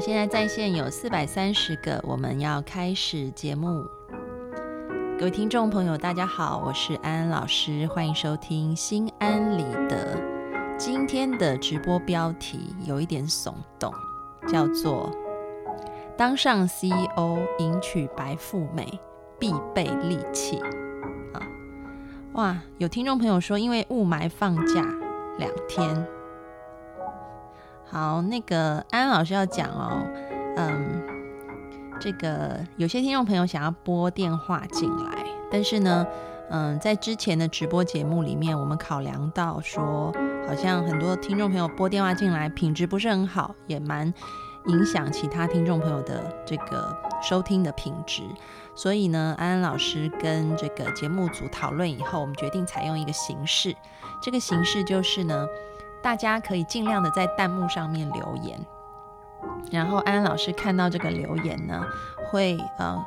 现在在线有四百三十个，我们要开始节目。各位听众朋友，大家好，我是安安老师，欢迎收听《心安理得》。今天的直播标题有一点耸动，叫做“当上 CEO 迎娶白富美必备利器”。啊，哇！有听众朋友说，因为雾霾放假两天。好，那个安安老师要讲哦，嗯，这个有些听众朋友想要拨电话进来，但是呢，嗯，在之前的直播节目里面，我们考量到说，好像很多听众朋友拨电话进来，品质不是很好，也蛮影响其他听众朋友的这个收听的品质，所以呢，安安老师跟这个节目组讨论以后，我们决定采用一个形式，这个形式就是呢。大家可以尽量的在弹幕上面留言，然后安安老师看到这个留言呢，会呃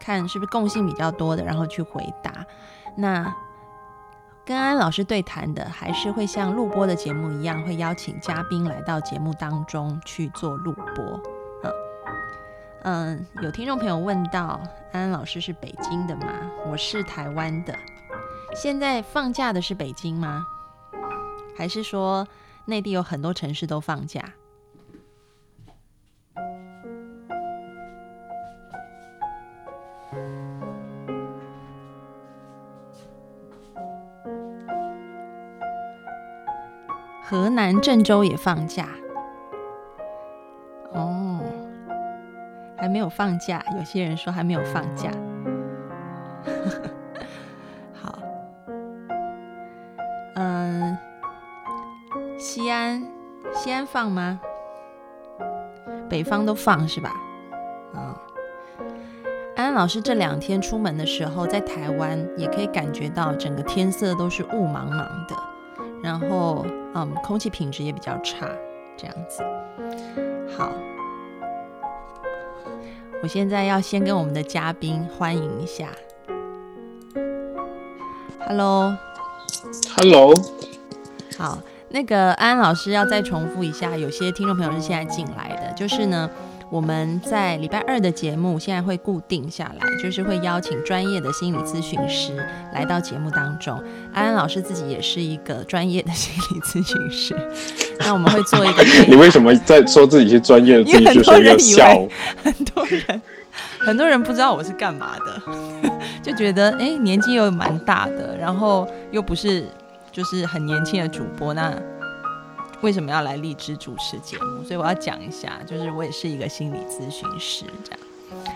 看是不是共性比较多的，然后去回答。那跟安安老师对谈的，还是会像录播的节目一样，会邀请嘉宾来到节目当中去做录播。嗯嗯，有听众朋友问到，安安老师是北京的吗？我是台湾的。现在放假的是北京吗？还是说内地有很多城市都放假？河南郑州也放假？哦，还没有放假。有些人说还没有放假。好，嗯。西安，西安放吗？北方都放是吧？嗯，安安老师这两天出门的时候，在台湾也可以感觉到整个天色都是雾茫茫的，然后嗯，空气品质也比较差，这样子。好，我现在要先跟我们的嘉宾欢迎一下。Hello，Hello，好。那个安安老师要再重复一下，有些听众朋友是现在进来的，就是呢，我们在礼拜二的节目现在会固定下来，就是会邀请专业的心理咨询师来到节目当中。安 安老师自己也是一个专业的心理咨询师，那我们会做一个。你为什么在说自己是专业的？因为很多人以为很多人很多人不知道我是干嘛的，就觉得哎年纪又蛮大的，然后又不是。就是很年轻的主播，那为什么要来荔枝主持节目？所以我要讲一下，就是我也是一个心理咨询师，这样。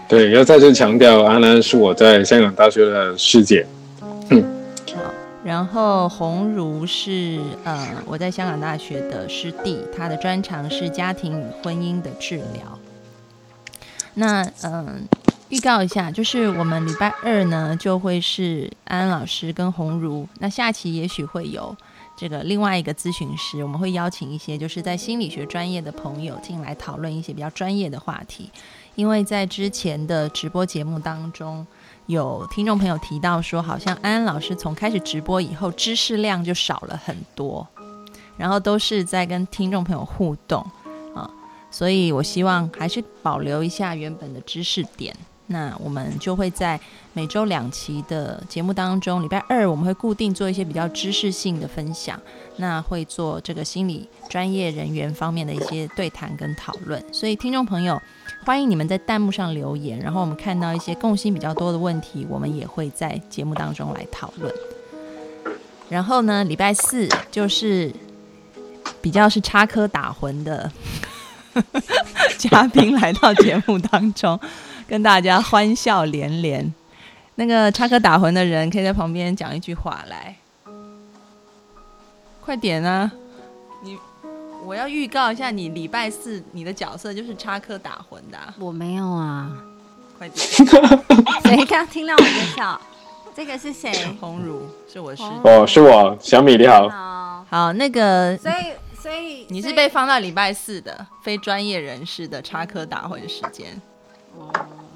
对，要再次强调，阿南是我在香港大学的师姐。嗯好，然后红如是呃我在香港大学的师弟，他的专长是家庭与婚姻的治疗。那嗯。预告一下，就是我们礼拜二呢，就会是安安老师跟红如。那下期也许会有这个另外一个咨询师，我们会邀请一些就是在心理学专业的朋友进来讨论一些比较专业的话题。因为在之前的直播节目当中，有听众朋友提到说，好像安安老师从开始直播以后，知识量就少了很多，然后都是在跟听众朋友互动啊，所以我希望还是保留一下原本的知识点。那我们就会在每周两期的节目当中，礼拜二我们会固定做一些比较知识性的分享，那会做这个心理专业人员方面的一些对谈跟讨论。所以听众朋友，欢迎你们在弹幕上留言，然后我们看到一些共性比较多的问题，我们也会在节目当中来讨论。然后呢，礼拜四就是比较是插科打诨的 嘉宾来到节目当中。跟大家欢笑连连，那个插科打诨的人可以在旁边讲一句话来，快点啊！你我要预告一下，你礼拜四你的角色就是插科打诨的。我没有啊，快点！谁刚听到我的笑？这个是谁？红茹，是我师哦，是我小米，你好。好，那个，所以所以你是被放到礼拜四的非专业人士的插科打诨时间。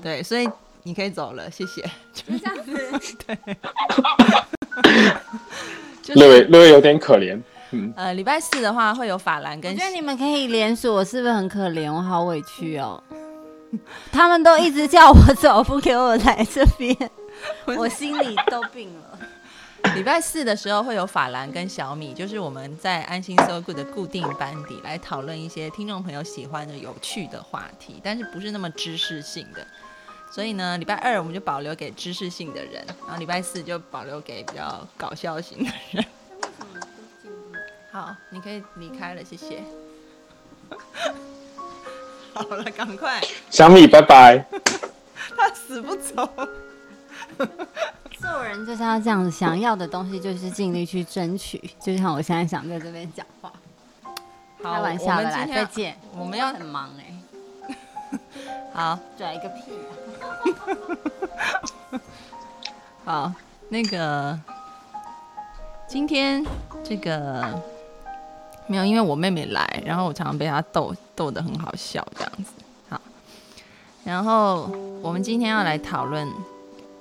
对，所以你可以走了，谢谢。就这样子。对。略微略微有点可怜。嗯呃，礼拜四的话会有法兰跟我觉得你们可以连锁，我是不是很可怜？我好委屈哦。他们都一直叫我走，不给我来这边，我心里都病了。礼拜四的时候会有法兰跟小米，就是我们在安心 So Good 的固定班底来讨论一些听众朋友喜欢的有趣的话题，但是不是那么知识性的。所以呢，礼拜二我们就保留给知识性的人，然后礼拜四就保留给比较搞笑型的人。好，你可以离开了，谢谢。好了，赶快，小米，拜拜。他死不走。做人就是要这样子，想要的东西就是尽力去争取。就像我现在想在这边讲话，好，开玩笑的啦，再见。我们要很忙哎、好。拽一个屁、好，那个今天这个没有，因为我妹妹来，然后我常常被她逗逗得很好笑这样子。好，然后我们今天要来讨论，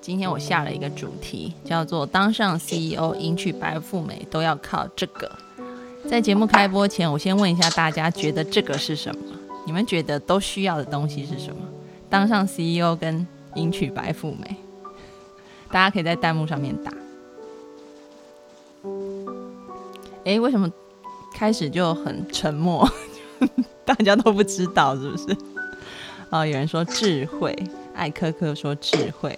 今天我下了一个主题，叫做“当上 CEO，迎娶白富美都要靠这个”。在节目开播前，我先问一下大家，觉得这个是什么？你们觉得都需要的东西是什么？当上 CEO 跟迎娶白富美？大家可以在弹幕上面打。诶，为什么开始就很沉默？大家都不知道是不是？哦，有人说智慧，艾科科说智慧，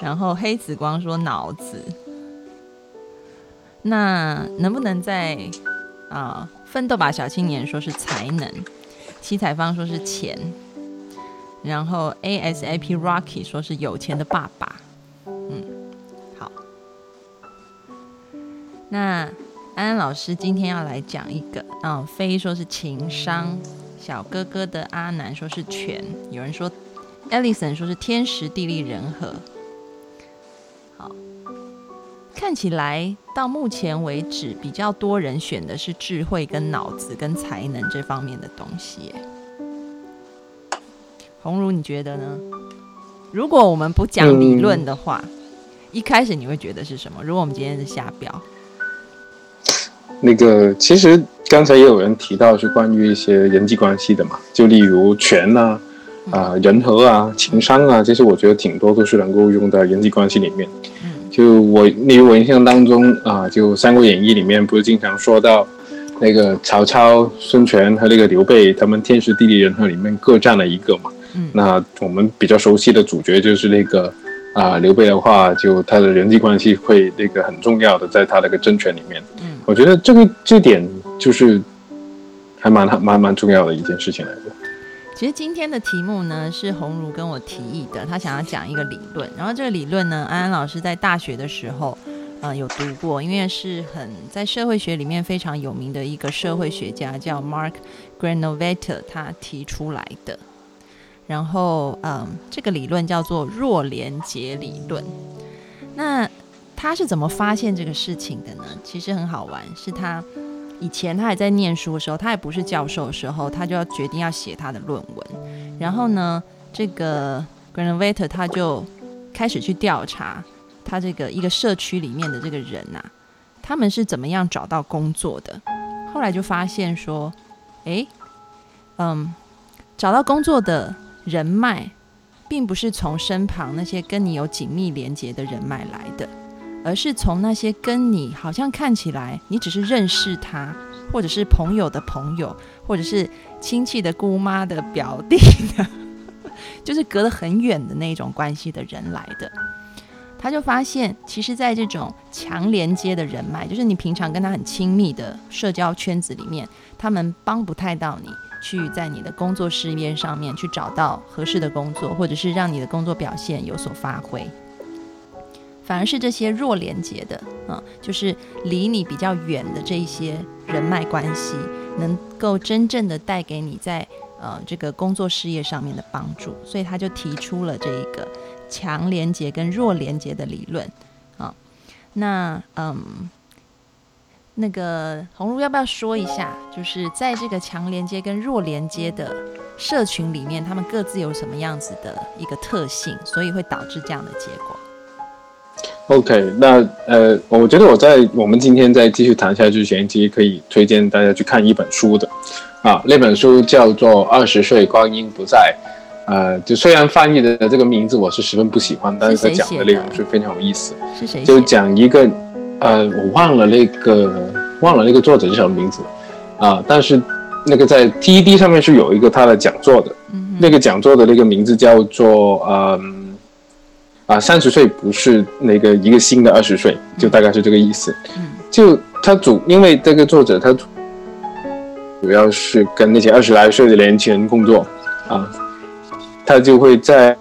然后黑子光说脑子。那能不能在啊？奋斗吧小青年说是才能，七彩方说是钱，然后 ASAP Rocky 说是有钱的爸爸。嗯，好。那安安老师今天要来讲一个，嗯，飞说是情商，小哥哥的阿南说是权，有人说 e l i s o n 说是天时地利人和。好，看起来到目前为止比较多人选的是智慧跟脑子跟才能这方面的东西。红茹，你觉得呢？如果我们不讲理论的话，一开始你会觉得是什么？如果我们今天是下标，那个其实刚才也有人提到是关于一些人际关系的嘛，就例如权呐、啊、人和啊、情商啊，这些我觉得挺多都是能够用在人际关系里面。嗯就我，例如我印象当中啊，就《三国演义》里面不是经常说到那个曹操、孙权和那个刘备，他们天时地利人和里面各占了一个嘛。嗯那我们比较熟悉的主角就是那个啊、刘备的话，就他的人际关系会那个很重要的，在他那个政权里面。嗯，我觉得这个这点就是还蛮蛮蛮重要的一件事情来的。其实今天的题目呢是红茹跟我提议的，他想要讲一个理论，然后这个理论呢，安安老师在大学的时候，呃，有读过，因为是很在社会学里面非常有名的一个社会学家叫 Mark Granovetter 他提出来的。然后，嗯，这个理论叫做弱连结理论。那他是怎么发现这个事情的呢？其实很好玩，是他以前他还在念书的时候，他还不是教授的时候，他就要决定要写他的论文。然后呢，这个 Granovetter 他就开始去调查他这个一个社区里面的这个人呐、他们是怎么样找到工作的。后来就发现说，诶，嗯，找到工作的人脉，并不是从身旁那些跟你有紧密连接的人脉来的，而是从那些跟你好像看起来你只是认识他，或者是朋友的朋友，或者是亲戚的姑妈的表弟的，就是隔得很远的那种关系的人来的。他就发现，其实，在这种强连接的人脉，就是你平常跟他很亲密的社交圈子里面，他们帮不太到你去在你的工作事业上面去找到合适的工作，或者是让你的工作表现有所发挥。反而是这些弱连接的，嗯，就是离你比较远的这一些人脉关系，能够真正的带给你在呃这个工作事业上面的帮助。所以他就提出了这一个强连接跟弱连接的理论啊。那嗯，那个红茹要不要说一下，就是在这个强连接跟弱连接的社群里面，他们各自有什么样子的一个特性，所以会导致这样的结果？OK，那呃，我觉得我在我们今天在继续谈下去之前，其实可以推荐大家去看一本书的，啊，那本书叫做《二十岁光阴不在》，呃，就虽然翻译的这个名字我是十分不喜欢，但是他讲的内容是非常有意思。是谁？就讲一个，呃，我忘了那个忘了那个作者是什么名字，啊，但是那个在 TED 上面是有一个他的讲座的，那个讲座的那个名字叫做嗯。啊，三十岁不是那个一个新的二十岁，就大概是这个意思。就他主，因为这个作者他主要是跟那些二十来岁的年轻人工作啊，他就会在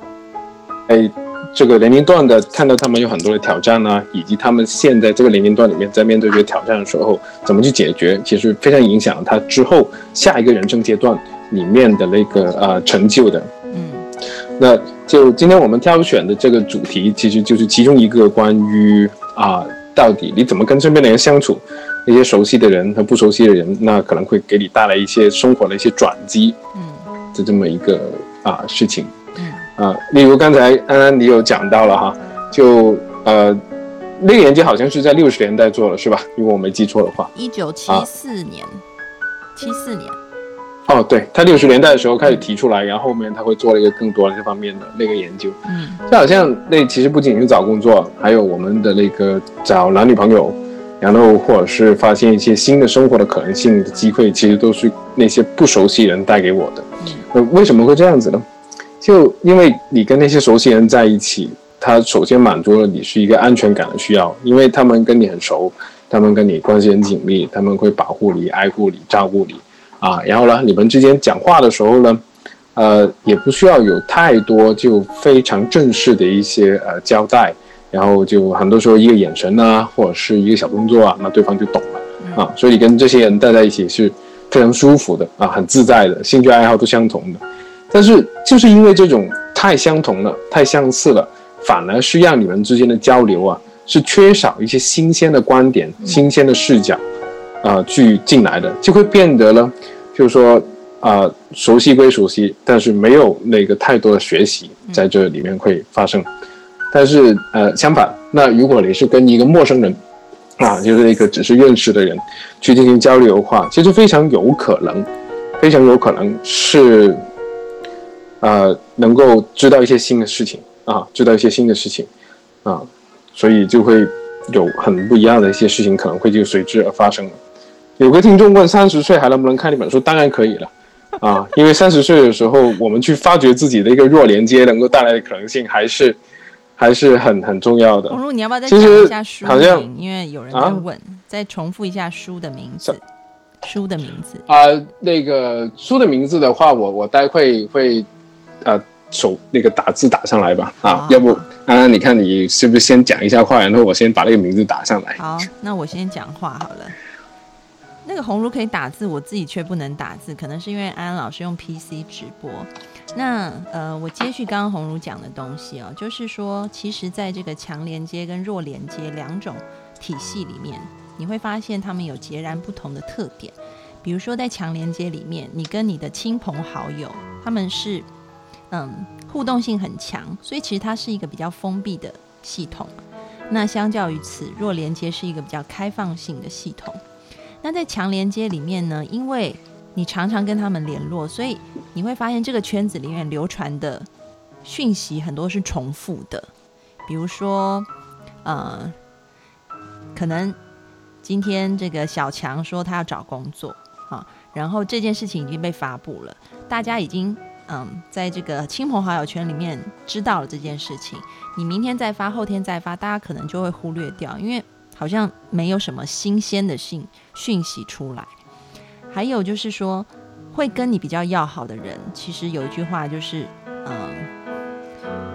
哎这个年龄段的看到他们有很多的挑战啊，以及他们现在这个年龄段里面在面对这些挑战的时候怎么去解决，其实非常影响他之后下一个人生阶段里面的那个呃成就的。嗯，那。就今天我们挑选的这个主题，其实就是其中一个关于啊，到底你怎么跟身边的人相处，那些熟悉的人和不熟悉的人，那可能会给你带来一些生活的一些转机，嗯，的这么一个啊事情，嗯，啊，例如刚才安安你有讲到了哈，就呃，那个研究好像是在六十年代做的是吧？如果我没记错的话，一九七四年，七四年。哦，对他六十年代的时候开始提出来，然后后面他会做了一个更多的这方面的那个研究。嗯，就好像那其实不仅是找工作，还有我们的那个找男女朋友，然后或者是发现一些新的生活的可能性的机会，其实都是那些不熟悉人带给我的。呃，为什么会这样子呢？就因为你跟那些熟悉人在一起，他首先满足了你是一个安全感的需要，因为他们跟你很熟，他们跟你关系很紧密，他们会保护你、爱护你、照顾你。啊，然后呢，你们之间讲话的时候呢，呃，也不需要有太多就非常正式的一些呃交代，然后就很多时候一个眼神啊，或者是一个小动作啊，那对方就懂了啊。所以跟这些人待在一起是非常舒服的啊，很自在的，兴趣爱好都相同的。但是就是因为这种太相同了，太相似了，反而是让你们之间的交流啊，是缺少一些新鲜的观点、新鲜的视角啊，去进来的，就会变得呢。就是说，啊，熟悉归熟悉，但是没有那个太多的学习在这里面会发生。但是，呃，相反，那如果你是跟一个陌生人，啊，就是一个只是认识的人去进行交流的话，其实非常有可能，非常有可能是，呃，能够知道一些新的事情啊，知道一些新的事情啊，所以就会有很不一样的一些事情可能会就随之而发生了。有个听众问：三十岁还能不能看一本书？当然可以了，啊，因为三十岁的时候，我们去发掘自己的一个弱连接能够带来的可能性，还是还是很很重要的。红如，你要不要再讲一下书名？因为有人在问，再重复一下书的名字。书的名字啊，那个书的名字的话，我我待会会呃手那个打字打上来吧。啊，要不安安，你看你是不是先讲一下话，然后我先把那个名字打上来。好，那我先讲话好了。那个红如可以打字，我自己却不能打字，可能是因为安安老师用 PC 直播。那呃，我接续刚刚红如讲的东西哦，就是说，其实在这个强连接跟弱连接两种体系里面，你会发现他们有截然不同的特点。比如说，在强连接里面，你跟你的亲朋好友，他们是嗯互动性很强，所以其实它是一个比较封闭的系统。那相较于此，弱连接是一个比较开放性的系统。那在强连接里面呢，因为你常常跟他们联络，所以你会发现这个圈子里面流传的讯息很多是重复的。比如说，呃，可能今天这个小强说他要找工作啊，然后这件事情已经被发布了，大家已经嗯在这个亲朋好友圈里面知道了这件事情。你明天再发，后天再发，大家可能就会忽略掉，因为。好像没有什么新鲜的讯讯息出来，还有就是说，会跟你比较要好的人，其实有一句话就是，嗯，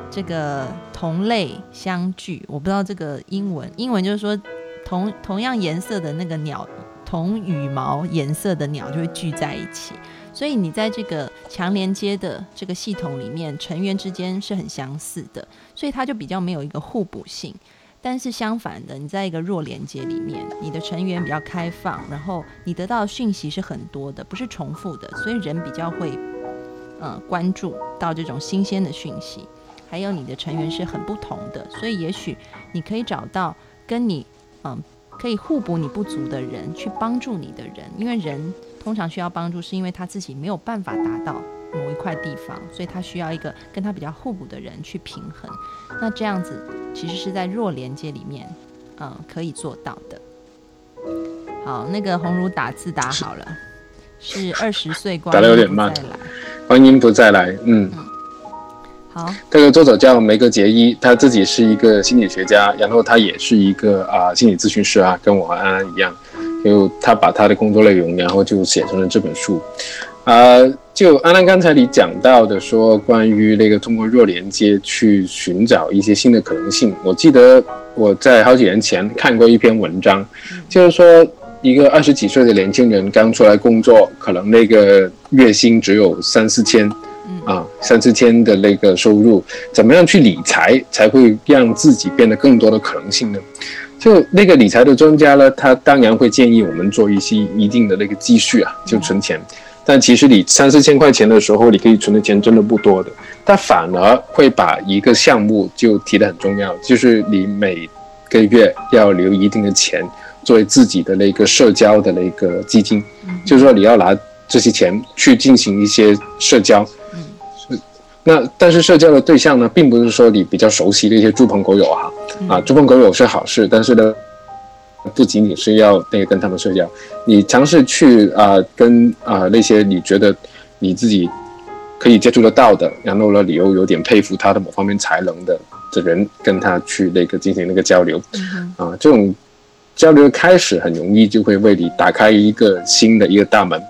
这个同类相聚，我不知道这个英文，英文就是说，同同样颜色的那个鸟，同羽毛颜色的鸟就会聚在一起，所以你在这个强连接的这个系统里面，成员之间是很相似的，所以它就比较没有一个互补性。但是相反的，你在一个弱连接里面，你的成员比较开放，然后你得到讯息是很多的，不是重复的，所以人比较会，呃，关注到这种新鲜的讯息。还有你的成员是很不同的，所以也许你可以找到跟你嗯可以互补你不足的人去帮助你的人，因为人通常需要帮助，是因为他自己没有办法达到某一块地方，所以他需要一个跟他比较互补的人去平衡。那这样子其实是在弱连接里面，嗯，可以做到的。好，那个红儒打字打好了，是二十岁光打的有点慢，欢迎不再来，嗯。好，这个作者叫梅格杰伊，他自己是一个心理学家，然后他也是一个啊心理咨询师啊，跟我和安安一样，就他把他的工作内容，然后就写成了这本书。啊，就安安刚才你讲到的，说关于那个通过弱连接去寻找一些新的可能性，我记得我在好几年前看过一篇文章，就是说一个二十几岁的年轻人刚出来工作，可能那个月薪只有三四千。啊，三四千的那个收入，怎么样去理财才会让自己变得更多的可能性呢？就那个理财的专家呢，他当然会建议我们做一些一定的那个积蓄啊，就存钱。但其实你三四千块钱的时候，你可以存的钱真的不多的。他反而会把一个项目就提得很重要，就是你每个月要留一定的钱作为自己的那个社交的那个基金，就是说你要拿这些钱去进行一些社交。那但是社交的对象呢，并不是说你比较熟悉的一些猪朋狗友哈，啊，猪朋狗友是好事，但是呢，不仅仅是要那个跟他们社交，你尝试去啊跟啊那些你觉得你自己可以接触得到的，然后呢你又有点佩服他的某方面才能的的人，跟他去那个进行那个交流，啊，这种交流的开始很容易就会为你打开一个新的一个大门。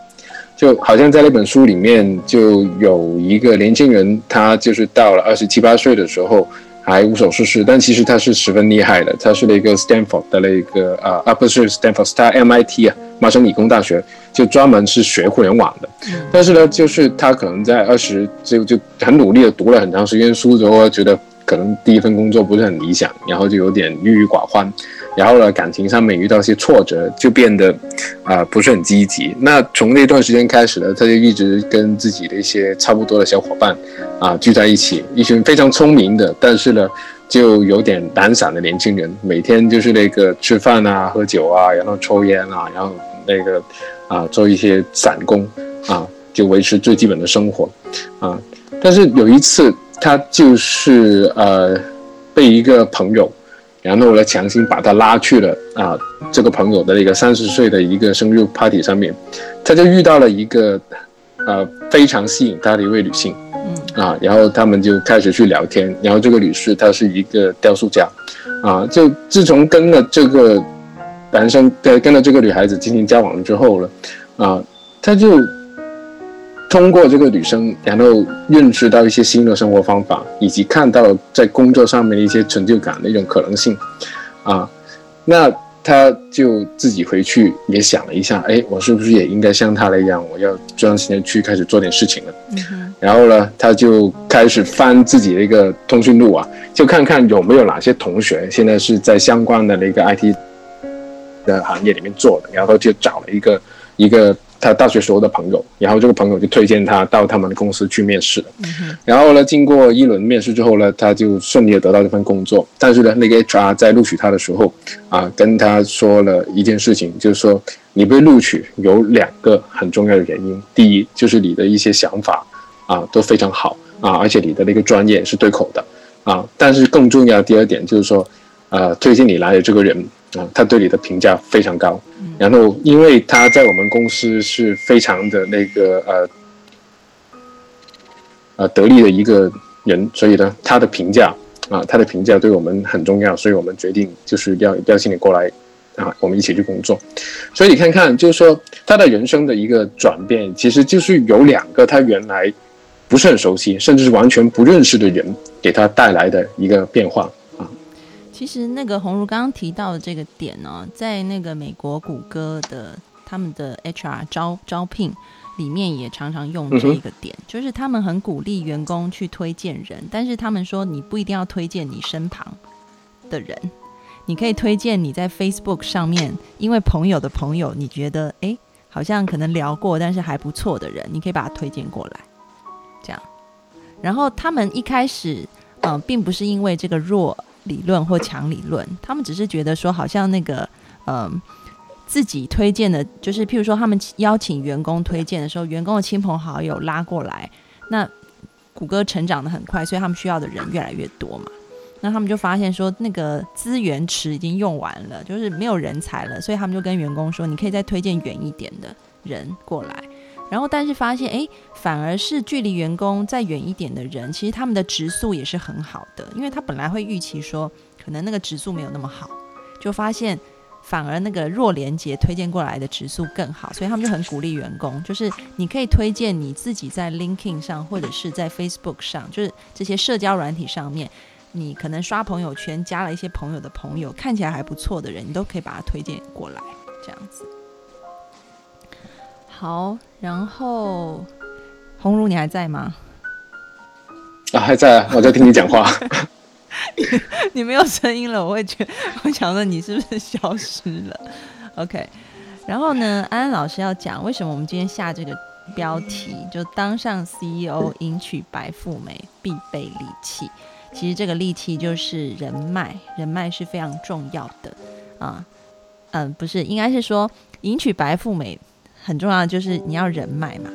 就好像在那本书里面，就有一个年轻人，他就是到了二十七八岁的时候还无所事事，但其实他是十分厉害的。他是那个 Stanford 的那个啊啊，不是 Stanford，他 MIT 啊，麻省理工大学，就专门是学互联网的。但是呢，就是他可能在二十就就很努力的读了很长时间书之后，觉得可能第一份工作不是很理想，然后就有点郁郁寡欢。然后呢，感情上面遇到一些挫折，就变得啊不是很积极。那从那段时间开始呢，他就一直跟自己的一些差不多的小伙伴啊聚在一起，一群非常聪明的，但是呢就有点懒散的年轻人，每天就是那个吃饭啊、喝酒啊，然后抽烟啊，然后那个啊做一些散工啊，就维持最基本的生活啊。但是有一次，他就是呃被一个朋友。然后呢，强行把他拉去了啊，这个朋友的一个三十岁的一个生日 party 上面，他就遇到了一个，呃，非常吸引他的一位女性，嗯啊，然后他们就开始去聊天，然后这个女士她是一个雕塑家，啊，就自从跟了这个男生跟跟了这个女孩子进行交往之后呢，啊，他就。通过这个女生，然后认识到一些新的生活方法，以及看到在工作上面的一些成就感的一种可能性，啊，那他就自己回去也想了一下，哎，我是不是也应该像他那样，我要专心的去开始做点事情了？嗯然后呢，他就开始翻自己的一个通讯录啊，就看看有没有哪些同学现在是在相关的那个 IT 的行业里面做的，然后就找了一个一个。他大学时候的朋友，然后这个朋友就推荐他到他们的公司去面试了。然后呢，经过一轮面试之后呢，他就顺利的得到这份工作。但是呢，那个 HR 在录取他的时候，啊，跟他说了一件事情，就是说你被录取有两个很重要的原因。第一，就是你的一些想法啊都非常好啊，而且你的那个专业是对口的啊。但是更重要的第二点就是说，呃，推荐你来的这个人。啊，他对你的评价非常高，然后因为他在我们公司是非常的那个呃呃得力的一个人，所以呢，他的评价啊，他的评价对我们很重要，所以我们决定就是要邀请你过来啊，我们一起去工作。所以你看看，就是说他的人生的一个转变，其实就是有两个他原来不是很熟悉，甚至是完全不认识的人，给他带来的一个变化。其实那个红如刚刚提到的这个点呢，在那个美国谷歌的他们的 HR 招招聘里面也常常用这一个点，就是他们很鼓励员工去推荐人，但是他们说你不一定要推荐你身旁的人，你可以推荐你在 Facebook 上面，因为朋友的朋友你觉得哎好像可能聊过，但是还不错的人，你可以把他推荐过来，这样。然后他们一开始。嗯，并不是因为这个弱理论或强理论，他们只是觉得说，好像那个嗯。自己推荐的，就是譬如说，他们邀请员工推荐的时候，员工的亲朋好友拉过来，那谷歌成长的很快，所以他们需要的人越来越多嘛。那他们就发现说，那个资源池已经用完了，就是没有人才了，所以他们就跟员工说，你可以再推荐远一点的人过来。然后，但是发现，哎，反而是距离员工再远一点的人，其实他们的质素也是很好的，因为他本来会预期说，可能那个质素没有那么好，就发现。反而那个弱连接推荐过来的指数更好，所以他们就很鼓励员工，就是你可以推荐你自己在 Linking 上或者是在 Facebook 上，就是这些社交软体上面，你可能刷朋友圈加了一些朋友的朋友，看起来还不错的人，你都可以把他推荐过来，这样子。好，然后红茹你还在吗？啊，还在，我在听你讲话。你没有声音了，我会觉得，我想问你是不是消失了？OK，然后呢，安安老师要讲为什么我们今天下这个标题，就当上 CEO 迎娶白富美必备利器。其实这个利器就是人脉，人脉是非常重要的啊。嗯，不是，应该是说迎娶白富美很重要就是你要人脉嘛，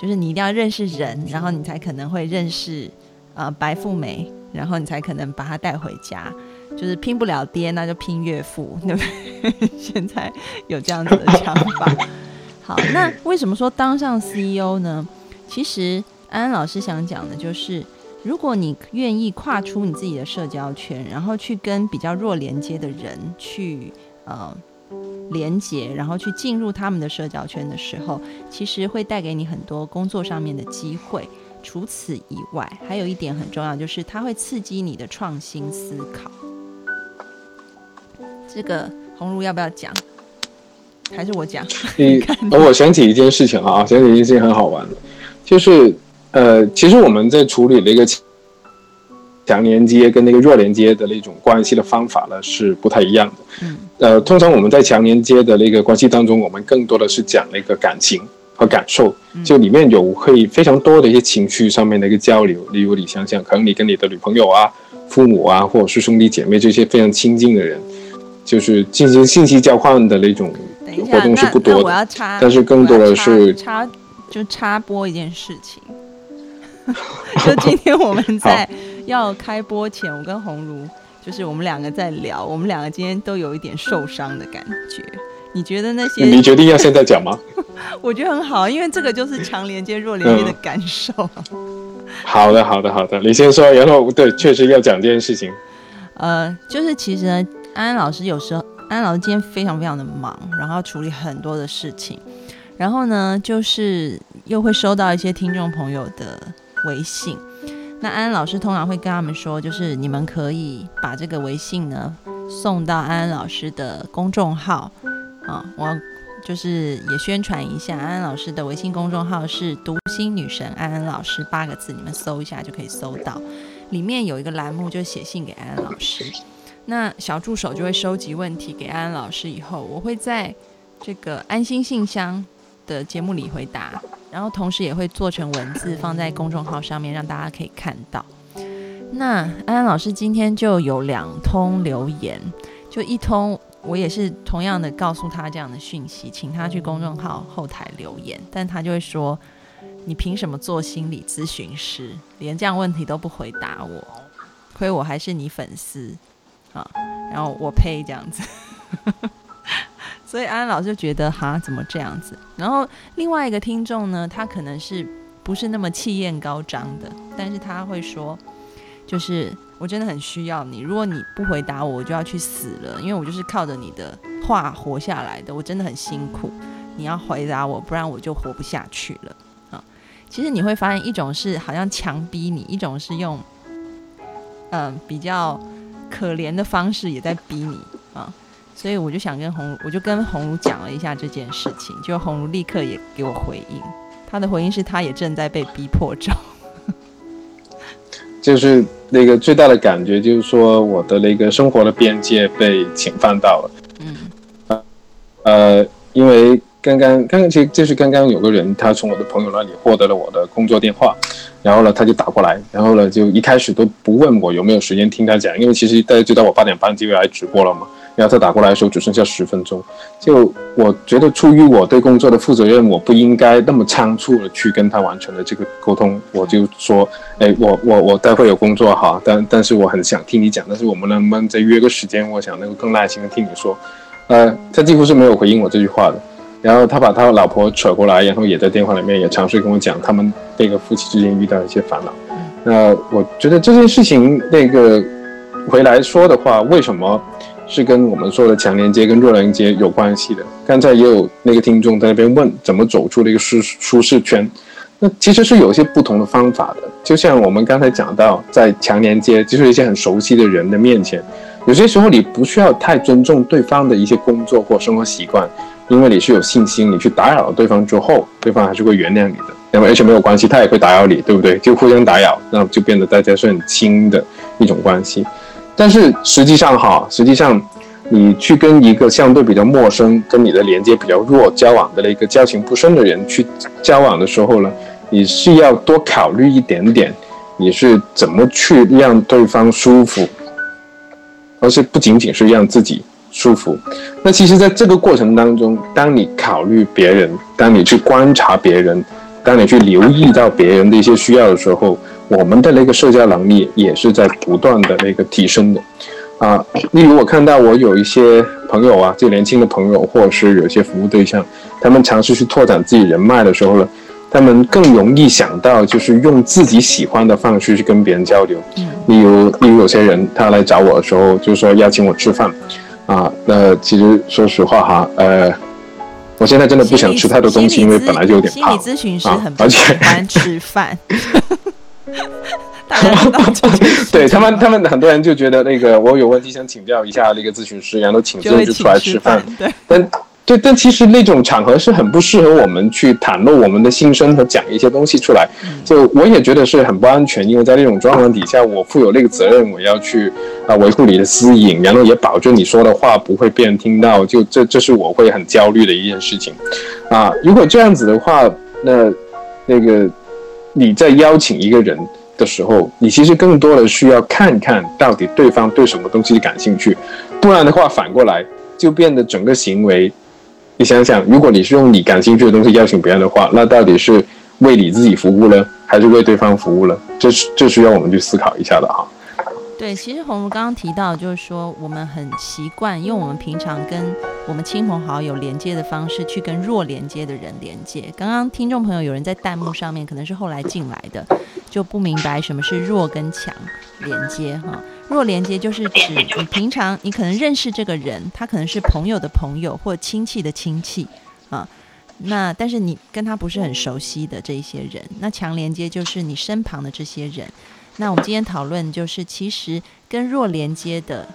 就是你一定要认识人，然后你才可能会认识啊白富美。然后你才可能把她带回家，就是拼不了爹，那就拼岳父，对不对？现在有这样子的想法。好，那为什么说当上 CEO 呢？其实安安老师想讲的就是，如果你愿意跨出你自己的社交圈，然后去跟比较弱连接的人去呃连接，然后去进入他们的社交圈的时候，其实会带给你很多工作上面的机会。除此以外，还有一点很重要，就是它会刺激你的创新思考。这个红茹要不要讲？还是我讲？你，我想起一件事情啊，想起一件事情很好玩的，就是呃，其实我们在处理了一个强连接跟那个弱连接的那种关系的方法呢，是不太一样的。嗯。呃，通常我们在强连接的那个关系当中，我们更多的是讲那个感情。和感受，就里面有会非常多的一些情绪上面的一个交流。例如，你想想，可能你跟你的女朋友啊、父母啊，或者是兄弟姐妹这些非常亲近的人，就是进行信息交换的那种活动是不多的。但是更多的是插，就插播一件事情。就今天我们在要开播前，我跟红茹就是我们两个在聊，我们两个今天都有一点受伤的感觉。你觉得那些？你决定要现在讲吗？我觉得很好，因为这个就是强连接、弱连接的感受。好的，好的，好的，你先说。然后，对，确实要讲这件事情。呃，就是其实呢，安安老师有时候，安安老师今天非常非常的忙，然后处理很多的事情，然后呢，就是又会收到一些听众朋友的微信。那安安老师通常会跟他们说，就是你们可以把这个微信呢送到安安老师的公众号啊，我。就是也宣传一下，安安老师的微信公众号是“读心女神安安老师”八个字，你们搜一下就可以搜到。里面有一个栏目，就写信给安安老师。那小助手就会收集问题给安安老师，以后我会在这个安心信箱的节目里回答，然后同时也会做成文字放在公众号上面，让大家可以看到。那安安老师今天就有两通留言，就一通。我也是同样的告诉他这样的讯息，请他去公众号后台留言，但他就会说：“你凭什么做心理咨询师？连这样问题都不回答我，亏我还是你粉丝啊！”然后我呸这样子，所以安老师就觉得哈怎么这样子？然后另外一个听众呢，他可能是不是那么气焰高涨的，但是他会说，就是。我真的很需要你，如果你不回答我，我就要去死了，因为我就是靠着你的话活下来的。我真的很辛苦，你要回答我，不然我就活不下去了啊！其实你会发现，一种是好像强逼你，一种是用嗯比较可怜的方式也在逼你啊。所以我就想跟红，我就跟红茹讲了一下这件事情，就红茹立刻也给我回应，他的回应是他也正在被逼迫中。就是那个最大的感觉，就是说我的那个生活的边界被侵犯到了。嗯，呃，因为刚刚刚刚其实就是刚刚有个人他从我的朋友那里获得了我的工作电话，然后呢他就打过来，然后呢就一开始都不问我有没有时间听他讲，因为其实大家知道我八点半就要来直播了嘛。然后他打过来的时候只剩下十分钟，就我觉得出于我对工作的负责任，我不应该那么仓促的去跟他完成了这个沟通。我就说，哎，我我我待会有工作哈，但但是我很想听你讲，但是我们能不能再约个时间？我想能够更耐心的听你说。呃，他几乎是没有回应我这句话的。然后他把他老婆扯过来，然后也在电话里面也尝试跟我讲他们那个夫妻之间遇到一些烦恼。那我觉得这件事情那个回来说的话，为什么？是跟我们说的强连接跟弱连接有关系的。刚才也有那个听众在那边问，怎么走出了一个舒舒适圈？那其实是有一些不同的方法的。就像我们刚才讲到，在强连接，就是一些很熟悉的人的面前，有些时候你不需要太尊重对方的一些工作或生活习惯，因为你是有信心，你去打扰了对方之后，对方还是会原谅你的。那么而且没有关系，他也会打扰你，对不对？就互相打扰，那就变得大家是很亲的一种关系。但是实际上哈，实际上，你去跟一个相对比较陌生、跟你的连接比较弱、交往的那个交情不深的人去交往的时候呢，你是要多考虑一点点，你是怎么去让对方舒服，而是不仅仅是让自己舒服。那其实，在这个过程当中，当你考虑别人，当你去观察别人，当你去留意到别人的一些需要的时候。我们的那个社交能力也是在不断的那个提升的，啊，例如我看到我有一些朋友啊，就年轻的朋友，或者是有些服务对象，他们尝试去拓展自己人脉的时候呢，他们更容易想到就是用自己喜欢的方式去跟别人交流。例如，例如有些人他来找我的时候，就说邀请我吃饭，啊，那其实说实话哈，呃，我现在真的不想吃太多东西，因为本来就有点胖。心理咨询师很不喜欢吃饭。对他们，他们很多人就觉得那个我有问题想请教一下那个咨询师，然后请咨就出来吃饭。对，但对，但其实那种场合是很不适合我们去袒露我们的心声和讲一些东西出来。就我也觉得是很不安全，因为在那种状况底下，我负有那个责任，我要去啊维护你的私隐，然后也保证你说的话不会被人听到。就这，这是我会很焦虑的一件事情。啊，如果这样子的话，那那个。你在邀请一个人的时候，你其实更多的需要看看到底对方对什么东西感兴趣，不然的话反过来就变得整个行为，你想想，如果你是用你感兴趣的东西邀请别人的话，那到底是为你自己服务呢，还是为对方服务呢？这是这需要我们去思考一下的哈。对，其实红如刚刚提到，就是说我们很习惯用我们平常跟我们亲朋好友连接的方式去跟弱连接的人连接。刚刚听众朋友有人在弹幕上面，可能是后来进来的，就不明白什么是弱跟强连接哈。弱连接就是指你平常你可能认识这个人，他可能是朋友的朋友或亲戚的亲戚啊，那但是你跟他不是很熟悉的这一些人，那强连接就是你身旁的这些人。那我们今天讨论就是，其实跟弱连接的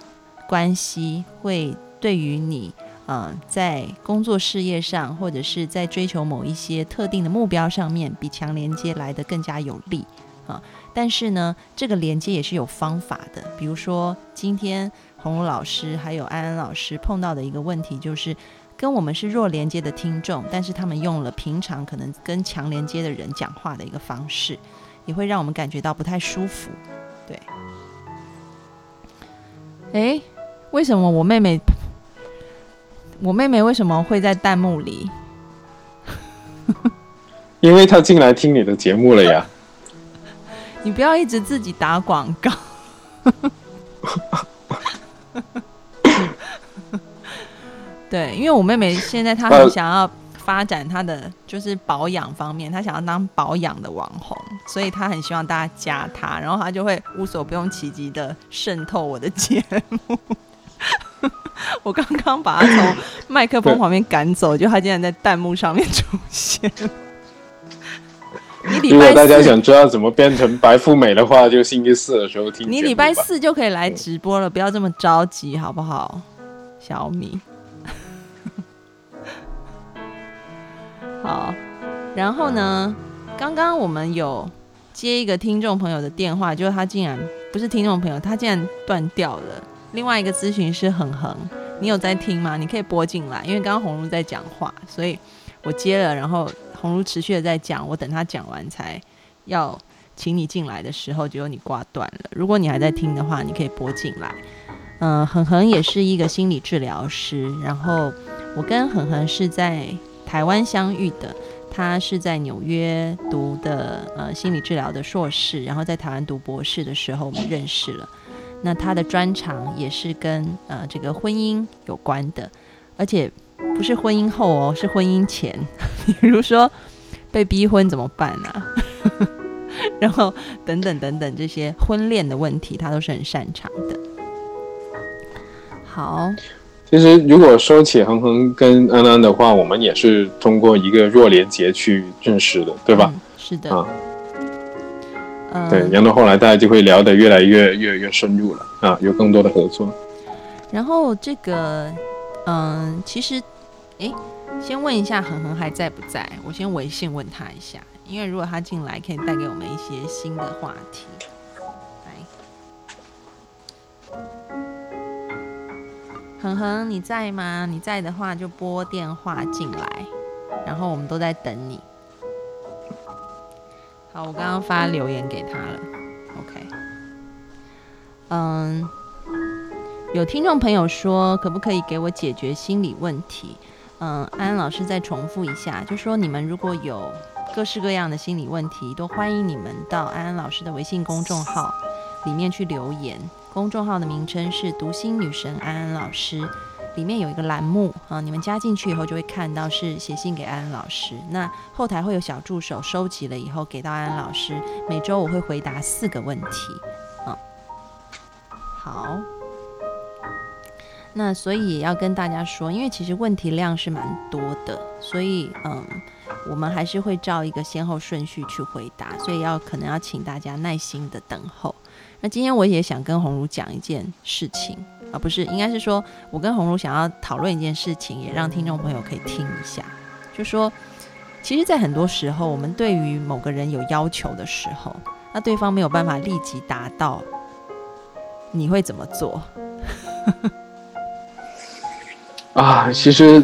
关系，会对于你，呃，在工作事业上，或者是在追求某一些特定的目标上面，比强连接来的更加有利啊。但是呢，这个连接也是有方法的。比如说，今天红老师还有安安老师碰到的一个问题，就是跟我们是弱连接的听众，但是他们用了平常可能跟强连接的人讲话的一个方式。也会让我们感觉到不太舒服，对。哎，为什么我妹妹，我妹妹为什么会在弹幕里？因为她进来听你的节目了呀。你不要一直自己打广告。对，因为我妹妹现在她很想要。发展他的就是保养方面，他想要当保养的网红，所以他很希望大家加他，然后他就会无所不用其极的渗透我的节目。我刚刚把他从麦克风旁边赶走，就他竟然在弹幕上面出现。如果大家想知道怎么变成白富美的话，就星期四的时候听。你礼拜四就可以来直播了，不要这么着急，好不好？小米。好，然后呢？刚刚我们有接一个听众朋友的电话，就是他竟然不是听众朋友，他竟然断掉了。另外一个咨询师恒恒，你有在听吗？你可以拨进来，因为刚刚红茹在讲话，所以我接了，然后红茹持续的在讲，我等他讲完才要请你进来的时候，结果你挂断了。如果你还在听的话，你可以拨进来。嗯，恒恒也是一个心理治疗师，然后我跟恒恒是在台湾相遇的。他是在纽约读的呃心理治疗的硕士，然后在台湾读博士的时候我们认识了。那他的专长也是跟呃这个婚姻有关的，而且不是婚姻后哦，是婚姻前，比如说被逼婚怎么办啊？然后等等等等这些婚恋的问题，他都是很擅长的。好。其实，如果说起恒恒跟安安的话，我们也是通过一个弱连接去认识的，对吧？是的。啊，对，然后后来大家就会聊得越来越越越深入了啊，有更多的合作。然后这个，嗯，其实，哎，先问一下恒恒还在不在？我先微信问他一下，因为如果他进来，可以带给我们一些新的话题。恒恒，你在吗？你在的话就拨电话进来，然后我们都在等你。好，我刚刚发留言给他了。OK，嗯，有听众朋友说，可不可以给我解决心理问题？嗯，安安老师再重复一下，就说你们如果有各式各样的心理问题，都欢迎你们到安安老师的微信公众号里面去留言。公众号的名称是“读心女神安安老师”，里面有一个栏目啊，你们加进去以后就会看到是写信给安安老师。那后台会有小助手收集了以后给到安安老师，每周我会回答四个问题啊。好，那所以也要跟大家说，因为其实问题量是蛮多的，所以嗯，我们还是会照一个先后顺序去回答，所以要可能要请大家耐心的等候。那今天我也想跟红茹讲一件事情啊，不是，应该是说我跟红茹想要讨论一件事情，也让听众朋友可以听一下。就说，其实，在很多时候，我们对于某个人有要求的时候，那对方没有办法立即达到，你会怎么做？啊，其实。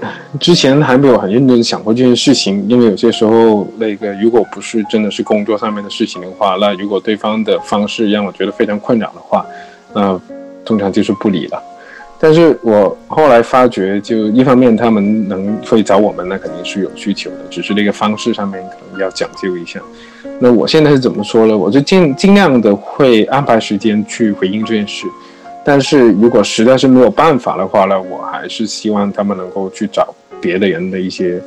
之前还没有很认真想过这件事情，因为有些时候那个如果不是真的是工作上面的事情的话，那如果对方的方式让我觉得非常困扰的话，那通常就是不理了。但是我后来发觉，就一方面他们能会找我们，那肯定是有需求的，只是那个方式上面可能要讲究一下。那我现在是怎么说呢？我就尽尽量的会安排时间去回应这件事。但是如果实在是没有办法的话呢，我还是希望他们能够去找别的人的一些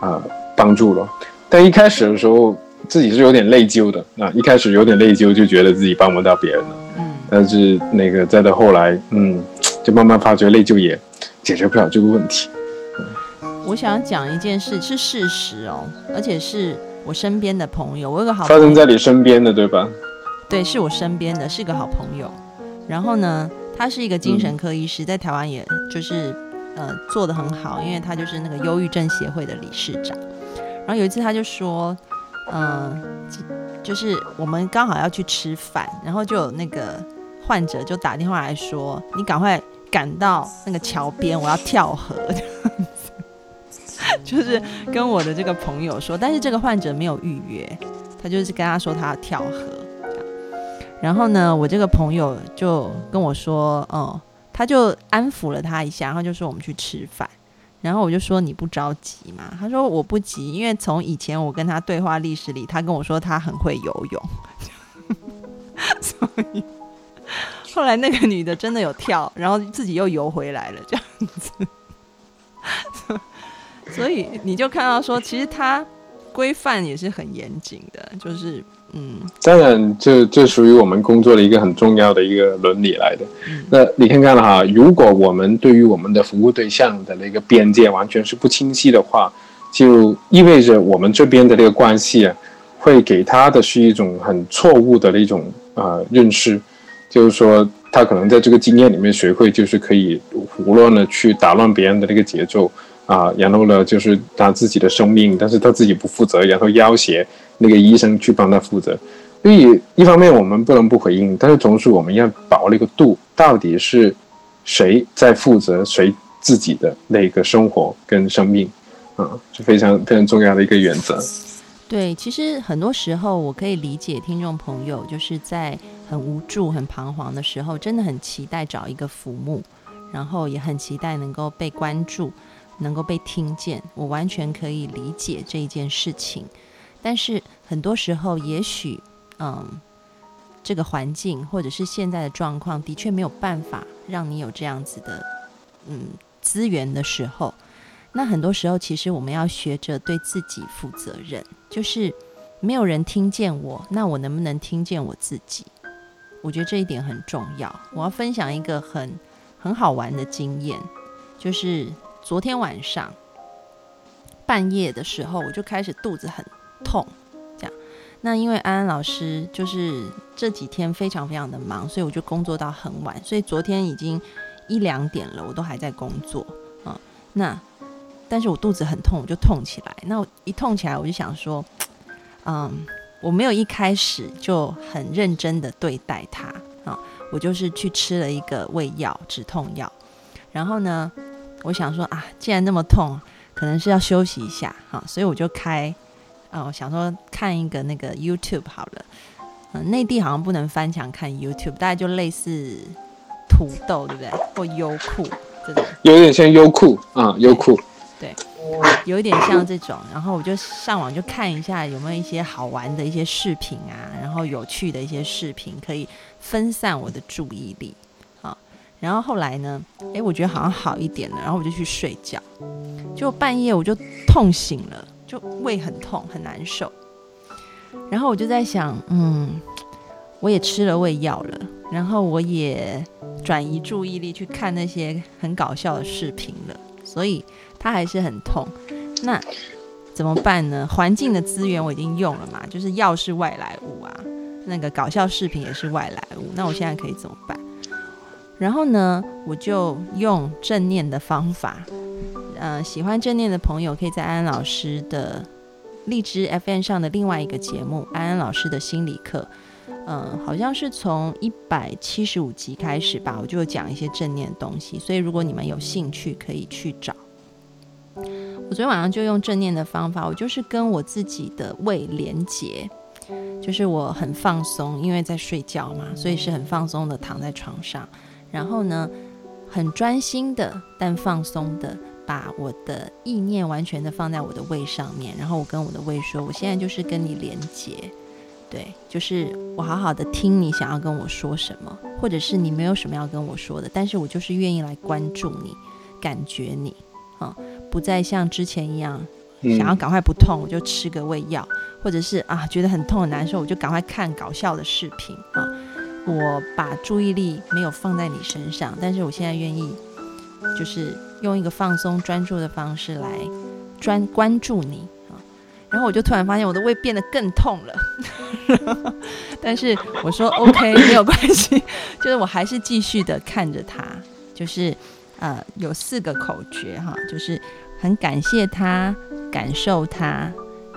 啊帮助了。但一开始的时候自己是有点内疚的啊，一开始有点内疚，就觉得自己帮不到别人了。嗯。但是那个再到后来，嗯，就慢慢发觉内疚也解决不了这个问题。我想讲一件事是事实哦，而且是我身边的朋友，我有个好发生在你身边的对吧？对，是我身边的是个好朋友。然后呢，他是一个精神科医师，在台湾也就是呃做的很好，因为他就是那个忧郁症协会的理事长。然后有一次他就说，嗯，就是我们刚好要去吃饭，然后就有那个患者就打电话来说，你赶快赶到那个桥边，我要跳河。就是跟我的这个朋友说，但是这个患者没有预约，他就是跟他说他要跳河。然后呢，我这个朋友就跟我说，哦，他就安抚了他一下，然后就说我们去吃饭。然后我就说你不着急嘛？他说我不急，因为从以前我跟他对话历史里，他跟我说他很会游泳，所以后来那个女的真的有跳，然后自己又游回来了，这样子。所以你就看到说，其实他规范也是很严谨的，就是。嗯，当然，这这属于我们工作的一个很重要的一个伦理来的。那你看看哈，如果我们对于我们的服务对象的那个边界完全是不清晰的话，就意味着我们这边的这个关系啊，会给他的是一种很错误的那种啊认识，就是说他可能在这个经验里面学会就是可以胡乱的去打乱别人的那个节奏啊，然后呢就是他自己的生命，但是他自己不负责，然后要挟。那个医生去帮他负责，所以一方面我们不能不回应，但是同时我们要把握那个度，到底是谁在负责谁自己的那个生活跟生命，啊，是非常非常重要的一个原则。对，其实很多时候我可以理解听众朋友就是在很无助、很彷徨的时候，真的很期待找一个浮木，然后也很期待能够被关注，能够被听见。我完全可以理解这一件事情，但是很多时候，也许，嗯，这个环境或者是现在的状况，的确没有办法让你有这样子的，嗯，资源的时候。那很多时候，其实我们要学着对自己负责任，就是没有人听见我，那我能不能听见我自己？我觉得这一点很重要。我要分享一个很很好玩的经验，就是昨天晚上半夜的时候，我就开始肚子很痛，这样。那因为安安老师就是这几天非常非常的忙，所以我就工作到很晚，所以昨天已经一两点了，我都还在工作啊。那但是我肚子很痛，我就痛起来。那我一痛起来，我就想说，嗯，我没有一开始就很认真的对待它啊，我就是去吃了一个胃药止痛药。然后呢，我想说啊，既然那么痛，可能是要休息一下哈，所以我就开，啊，我，想说看一个那个 YouTube 好了。嗯，内地好像不能翻墙看 YouTube，大概就类似土豆对不对？或优酷这种，有点像优酷啊，优酷。对，有一点像这种，然后我就上网就看一下有没有一些好玩的一些视频啊，然后有趣的一些视频可以分散我的注意力啊。然后后来呢，哎，我觉得好像好一点了，然后我就去睡觉，就半夜我就痛醒了，就胃很痛很难受。然后我就在想，嗯，我也吃了胃药了，然后我也转移注意力去看那些很搞笑的视频了，所以。它还是很痛，那怎么办呢？环境的资源我已经用了嘛，就是药是外来物啊，那个搞笑视频也是外来物，那我现在可以怎么办？然后呢，我就用正念的方法，呃，喜欢正念的朋友可以在安安老师的荔枝 FM 上的另外一个节目《安安老师的心理课》，嗯，好像是从一百七十五集开始吧，我就讲一些正念的东西，所以如果你们有兴趣，可以去找。我昨天晚上就用正念的方法，我就是跟我自己的胃连接，就是我很放松，因为在睡觉嘛，所以是很放松的躺在床上，然后呢，很专心的但放松的把我的意念完全的放在我的胃上面，然后我跟我的胃说，我现在就是跟你连接，对，就是我好好的听你想要跟我说什么，或者是你没有什么要跟我说的，但是我就是愿意来关注你，感觉你。啊，不再像之前一样，想要赶快不痛我就吃个胃药，或者是啊觉得很痛很难受我就赶快看搞笑的视频啊。我把注意力没有放在你身上，但是我现在愿意，就是用一个放松专注的方式来专关注你啊。然后我就突然发现我的胃变得更痛了，但是我说 OK 没有关系，就是我还是继续的看着他，就是。呃，有四个口诀哈，就是很感谢他，感受他，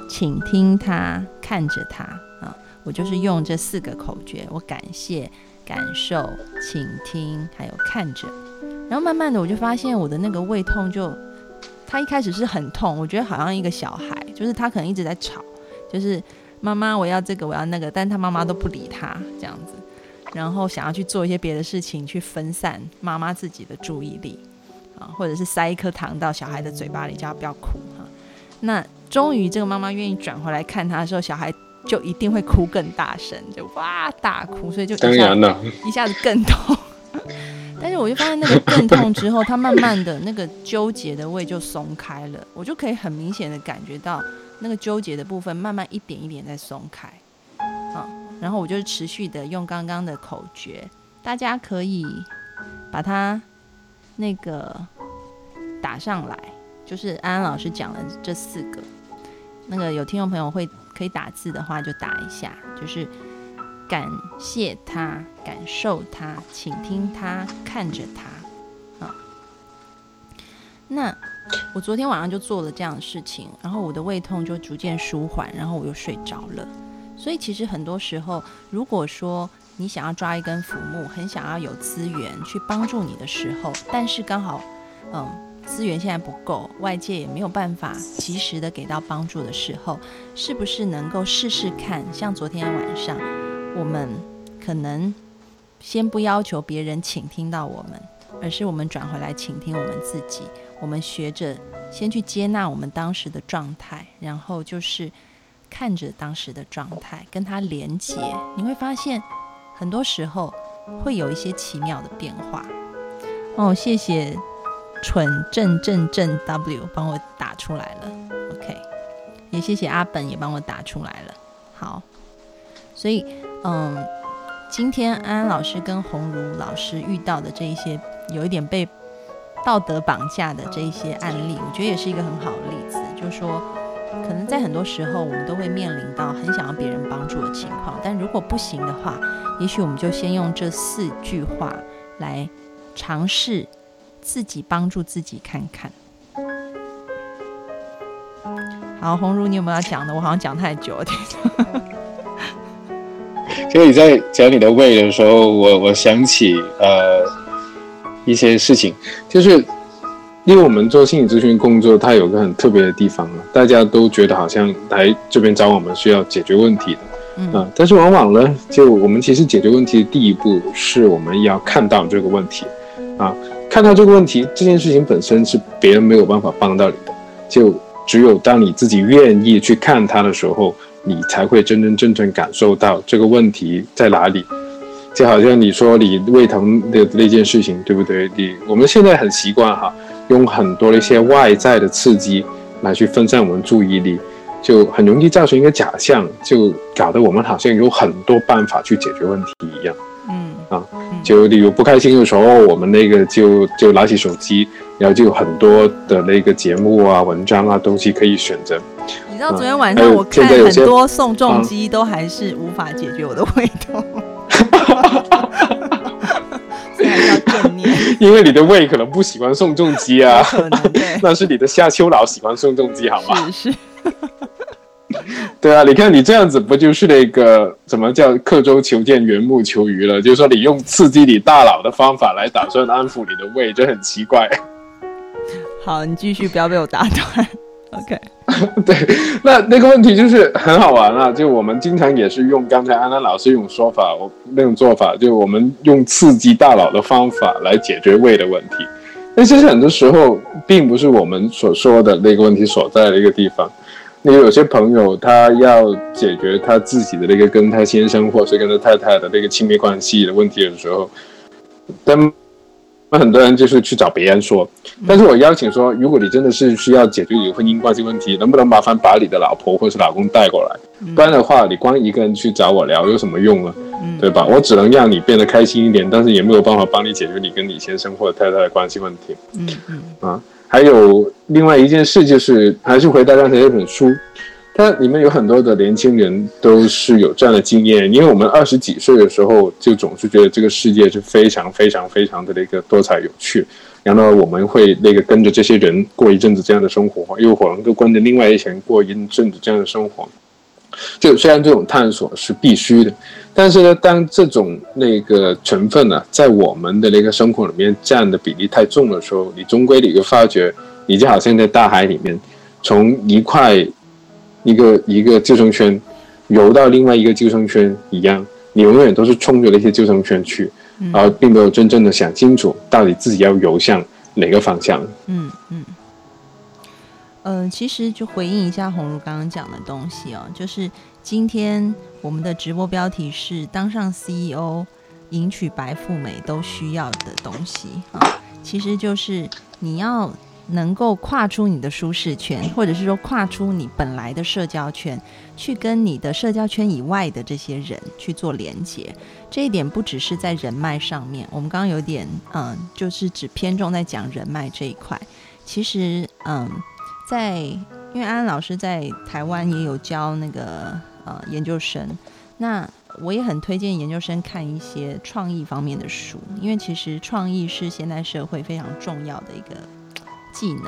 请听他，看着他。我就是用这四个口诀，我感谢、感受、倾听，还有看着。然后慢慢的，我就发现我的那个胃痛就，他一开始是很痛，我觉得好像一个小孩，就是他可能一直在吵，就是妈妈我要这个我要那个，但他妈妈都不理他这样子。然后想要去做一些别的事情，去分散妈妈自己的注意力，啊，或者是塞一颗糖到小孩的嘴巴里，叫他不要哭哈。那终于这个妈妈愿意转回来看他的时候，小孩就一定会哭更大声，就哇大哭，所以就当然了，一下子更痛。但是我就发现那个更痛之后，他慢慢的那个纠结的胃就松开了，我就可以很明显的感觉到那个纠结的部分慢慢一点一点在松开，啊。然后我就持续的用刚刚的口诀，大家可以把它那个打上来，就是安安老师讲的这四个。那个有听众朋友会可以打字的话，就打一下，就是感谢他，感受他，倾听他，看着他。啊，那我昨天晚上就做了这样的事情，然后我的胃痛就逐渐舒缓，然后我又睡着了。所以其实很多时候，如果说你想要抓一根浮木，很想要有资源去帮助你的时候，但是刚好，嗯，资源现在不够，外界也没有办法及时的给到帮助的时候，是不是能够试试看？像昨天晚上，我们可能先不要求别人倾听到我们，而是我们转回来倾听我们自己，我们学着先去接纳我们当时的状态，然后就是看着当时的状态，跟它连接，你会发现。很多时候会有一些奇妙的变化哦。谢谢蠢正正正 W 帮我打出来了，OK，也谢谢阿本也帮我打出来了。好，所以嗯，今天安安老师跟红茹老师遇到的这一些有一点被道德绑架的这一些案例，我觉得也是一个很好的例子，就是说。可能在很多时候，我们都会面临到很想要别人帮助的情况，但如果不行的话，也许我们就先用这四句话来尝试自己帮助自己看看。好，红茹，你有没有要讲的？我好像讲太久了。所以在讲你的胃的时候，我我想起呃一些事情，就是。因为我们做心理咨询工作，它有个很特别的地方啊，大家都觉得好像来这边找我们需要解决问题的，嗯，但是往往呢，就我们其实解决问题的第一步是我们要看到这个问题，啊，看到这个问题这件事情本身是别人没有办法帮到你的，就只有当你自己愿意去看它的时候，你才会真真正正感受到这个问题在哪里，就好像你说你胃疼的那件事情，对不对？你我们现在很习惯哈。用很多的一些外在的刺激来去分散我们注意力，就很容易造成一个假象，就搞得我们好像有很多办法去解决问题一样。嗯啊，就例如不开心的时候，我们那个就就拿起手机，然后就有很多的那个节目啊、文章啊东西可以选择。你知道昨天晚上我看很多宋仲基都还是无法解决我的胃痛。因为你的胃可能不喜欢宋仲基啊，可能 那是你的夏秋老喜欢宋仲基，好吗？是是。对啊，你看你这样子，不就是那个怎么叫刻舟求剑，缘木求鱼了？就是说你用刺激你大脑的方法来打算安抚你的胃，就很奇怪。好，你继续，不要被我打断。OK，对，那那个问题就是很好玩啊，就我们经常也是用刚才安安老师用说法，我那种做法，就我们用刺激大脑的方法来解决胃的问题。那其实很多时候并不是我们所说的那个问题所在的一个地方。那有些朋友他要解决他自己的那个跟他先生或是跟他太太的那个亲密关系的问题的时候，但。那很多人就是去找别人说，但是我邀请说，如果你真的是需要解决你婚姻关系问题，能不能麻烦把你的老婆或是老公带过来？不然的话，你光一个人去找我聊有什么用呢？对吧？我只能让你变得开心一点，但是也没有办法帮你解决你跟你先生或者太太的关系问题。嗯嗯啊，还有另外一件事就是，还是回到刚才那本书。它里面有很多的年轻人都是有这样的经验，因为我们二十几岁的时候就总是觉得这个世界是非常非常非常的那个多彩有趣，然后我们会那个跟着这些人过一阵子这样的生活，又或能够跟着另外一些人过一阵子这样的生活。就虽然这种探索是必须的，但是呢，当这种那个成分呢在我们的那个生活里面占的比例太重的时候，你终归你就发觉，你就好像在大海里面从一块。一个一个救生圈游到另外一个救生圈一样，你永远都是冲着那些救生圈去，而并没有真正的想清楚到底自己要游向哪个方向。嗯嗯。嗯，呃其实就回应一下红茹刚刚讲的东西哦，就是今天我们的直播标题是“当上 CEO，迎娶白富美都需要的东西”啊，其实就是你要。能够跨出你的舒适圈，或者是说跨出你本来的社交圈，去跟你的社交圈以外的这些人去做连接，这一点不只是在人脉上面。我们刚刚有点嗯，就是只偏重在讲人脉这一块。其实嗯，在因为安安老师在台湾也有教那个呃研究生，那我也很推荐研究生看一些创意方面的书，因为其实创意是现代社会非常重要的一个。技能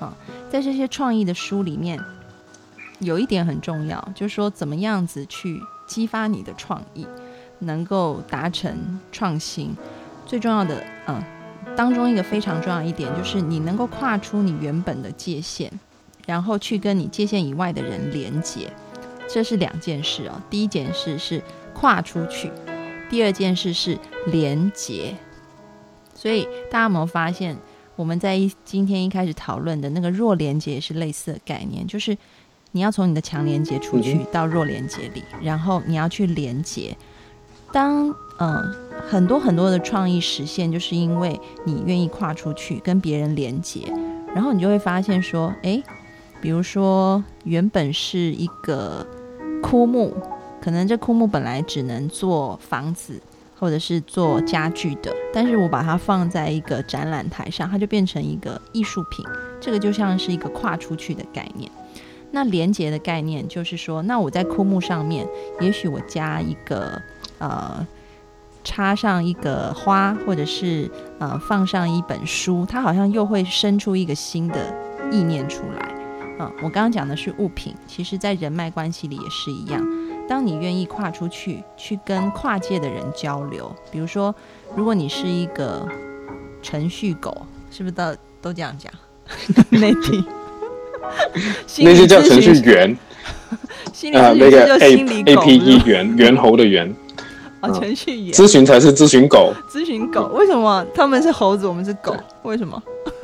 啊，在这些创意的书里面，有一点很重要，就是说怎么样子去激发你的创意。能够达成创新，最重要的，嗯，当中一个非常重要一点就是你能够跨出你原本的界限，然后去跟你界限以外的人连接，这是两件事哦。第一件事是跨出去，第二件事是连接。所以大家有没有发现，我们在一今天一开始讨论的那个弱连接也是类似的概念，就是你要从你的强连接出去到弱连接里，然后你要去连接。当嗯很多很多的创意实现，就是因为你愿意跨出去跟别人连接，然后你就会发现说，诶，比如说原本是一个枯木，可能这枯木本来只能做房子。或者是做家具的，但是我把它放在一个展览台上，它就变成一个艺术品。这个就像是一个跨出去的概念。那连接的概念就是说，那我在枯木上面，也许我加一个呃，插上一个花，或者是呃放上一本书，它好像又会生出一个新的意念出来。啊，我刚刚讲的是物品，其实在人脉关系里也是一样。当你愿意跨出去，去跟跨界的人交流，比如说，如果你是一个程序狗，是不是都都这样讲？内 地那些 叫程序员，啊，那个 A A P E 猿猿猴的猿，啊，程序员，咨询才是咨询狗，咨询狗，为什么他们是猴子，我们是狗？为什么？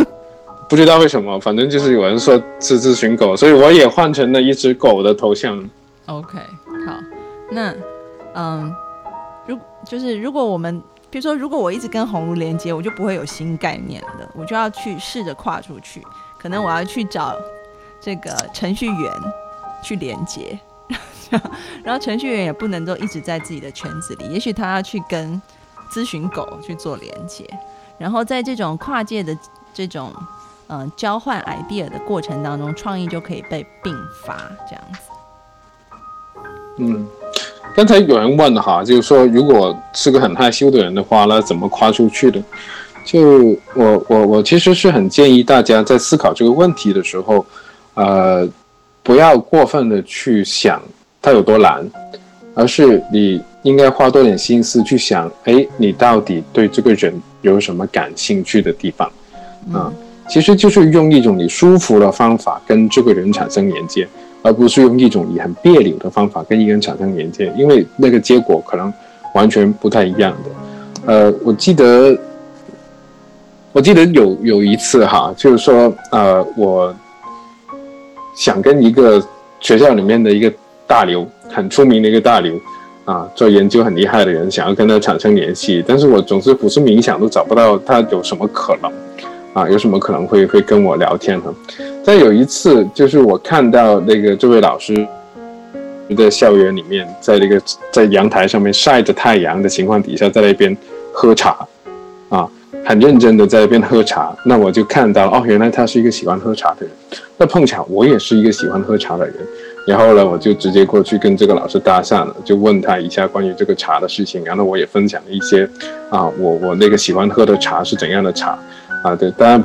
不知道为什么，反正就是有人说是咨询狗，所以我也换成了一只狗的头像。OK。好，那，嗯，如就是如果我们，比如说，如果我一直跟红炉连接，我就不会有新概念的，我就要去试着跨出去，可能我要去找这个程序员去连接，然后程序员也不能够一直在自己的圈子里，也许他要去跟咨询狗去做连接，然后在这种跨界的这种嗯交换 idea 的过程当中，创意就可以被并发，这样子。嗯，刚才有人问哈，就是说，如果是个很害羞的人的话，那怎么跨出去的？就我我我其实是很建议大家在思考这个问题的时候，呃，不要过分的去想它有多难，而是你应该花多点心思去想，哎，你到底对这个人有什么感兴趣的地方？啊，其实就是用一种你舒服的方法跟这个人产生连接。而不是用一种你很别扭的方法跟一个人产生连接，因为那个结果可能完全不太一样的。呃，我记得，我记得有有一次哈，就是说，呃，我想跟一个学校里面的一个大刘，很出名的一个大刘，啊，做研究很厉害的人，想要跟他产生联系，但是我总是不是冥想都找不到他有什么可能。啊，有什么可能会会跟我聊天哈？但有一次，就是我看到那个这位老师在校园里面，在那个在阳台上面晒着太阳的情况底下，在那边喝茶，啊，很认真的在那边喝茶。那我就看到哦，原来他是一个喜欢喝茶的人。那碰巧我也是一个喜欢喝茶的人，然后呢，我就直接过去跟这个老师搭讪了，就问他一下关于这个茶的事情。然后我也分享了一些啊，我我那个喜欢喝的茶是怎样的茶。啊，对，当然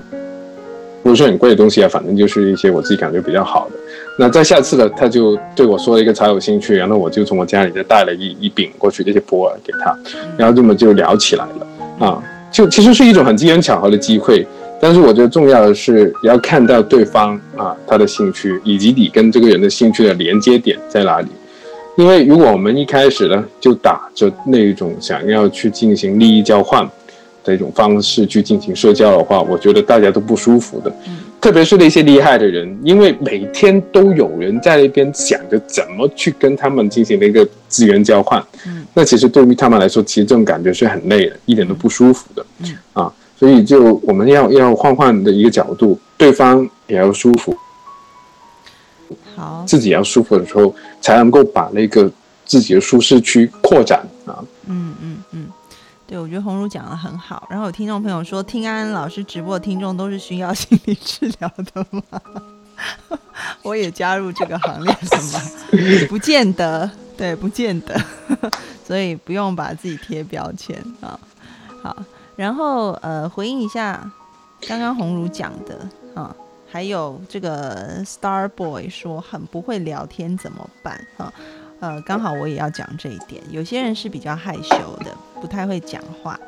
不是很贵的东西啊，反正就是一些我自己感觉比较好的。那在下次呢，他就对我说了一个茶有兴趣，然后我就从我家里再带了一一饼过去，这些普洱给他，然后这么就聊起来了。啊，就其实是一种很机缘巧合的机会，但是我觉得重要的是要看到对方啊他的兴趣，以及你跟这个人的兴趣的连接点在哪里。因为如果我们一开始呢就打着那种想要去进行利益交换。的一种方式去进行社交的话，我觉得大家都不舒服的，特别是那些厉害的人，因为每天都有人在那边想着怎么去跟他们进行那个资源交换，那其实对于他们来说，其实这种感觉是很累的，一点都不舒服的，啊，所以就我们要要换换的一个角度，对方也要舒服，好，自己要舒服的时候，才能够把那个自己的舒适区扩展啊，嗯嗯嗯。对，我觉得红茹讲的很好。然后有听众朋友说，听安安老师直播的听众都是需要心理治疗的吗？我也加入这个行列了吗？不见得，对，不见得。所以不用把自己贴标签啊。好，然后呃，回应一下刚刚红茹讲的啊，还有这个 Star Boy 说很不会聊天怎么办啊？呃，刚好我也要讲这一点。有些人是比较害羞的，不太会讲话。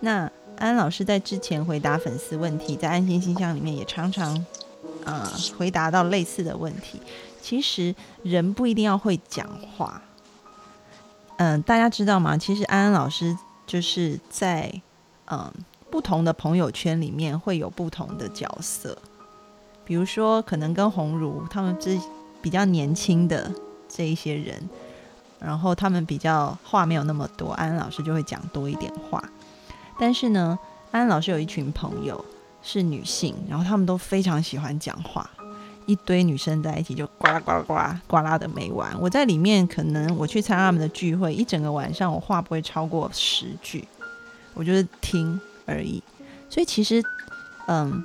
那安老师在之前回答粉丝问题，在安心信箱里面也常常呃回答到类似的问题。其实人不一定要会讲话。嗯，大家知道吗？其实安安老师就是在嗯不同的朋友圈里面会有不同的角色。比如说，可能跟红茹他们是比较年轻的这一些人，然后他们比较话没有那么多，安老师就会讲多一点话。但是呢，安安老师有一群朋友是女性，然后他们都非常喜欢讲话，一堆女生在一起就呱啦呱啦呱啦呱啦的没完。我在里面可能我去参加他们的聚会，一整个晚上我话不会超过十句，我就是听而已。所以其实，嗯。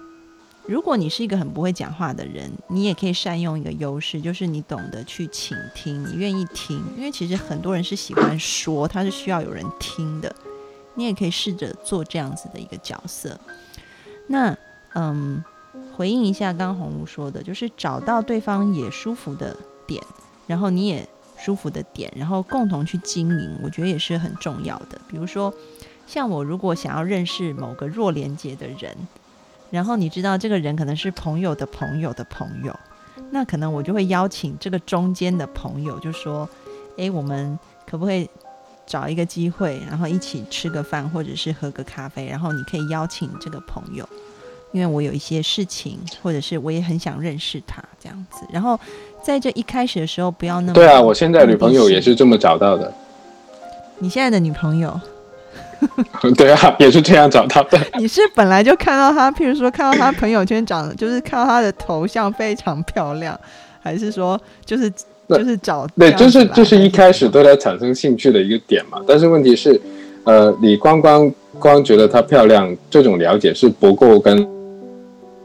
如果你是一个很不会讲话的人，你也可以善用一个优势，就是你懂得去倾听，你愿意听。因为其实很多人是喜欢说，他是需要有人听的。你也可以试着做这样子的一个角色。那嗯，回应一下刚红茹说的，就是找到对方也舒服的点，然后你也舒服的点，然后共同去经营，我觉得也是很重要的。比如说，像我如果想要认识某个弱连接的人。然后你知道这个人可能是朋友的朋友的朋友，那可能我就会邀请这个中间的朋友，就说：“诶，我们可不可以找一个机会，然后一起吃个饭，或者是喝个咖啡？然后你可以邀请这个朋友，因为我有一些事情，或者是我也很想认识他这样子。然后在这一开始的时候，不要那么……对啊，我现在女朋友也是这么找到的。你现在的女朋友？” 对啊，也是这样找到的。你是本来就看到他，譬如说看到他朋友圈长得，就是看到他的头像非常漂亮，还是说就是就是找？对，就是就是一开始对他产生兴趣的一个点嘛。但是问题是，呃，你光光光觉得她漂亮，这种了解是不够跟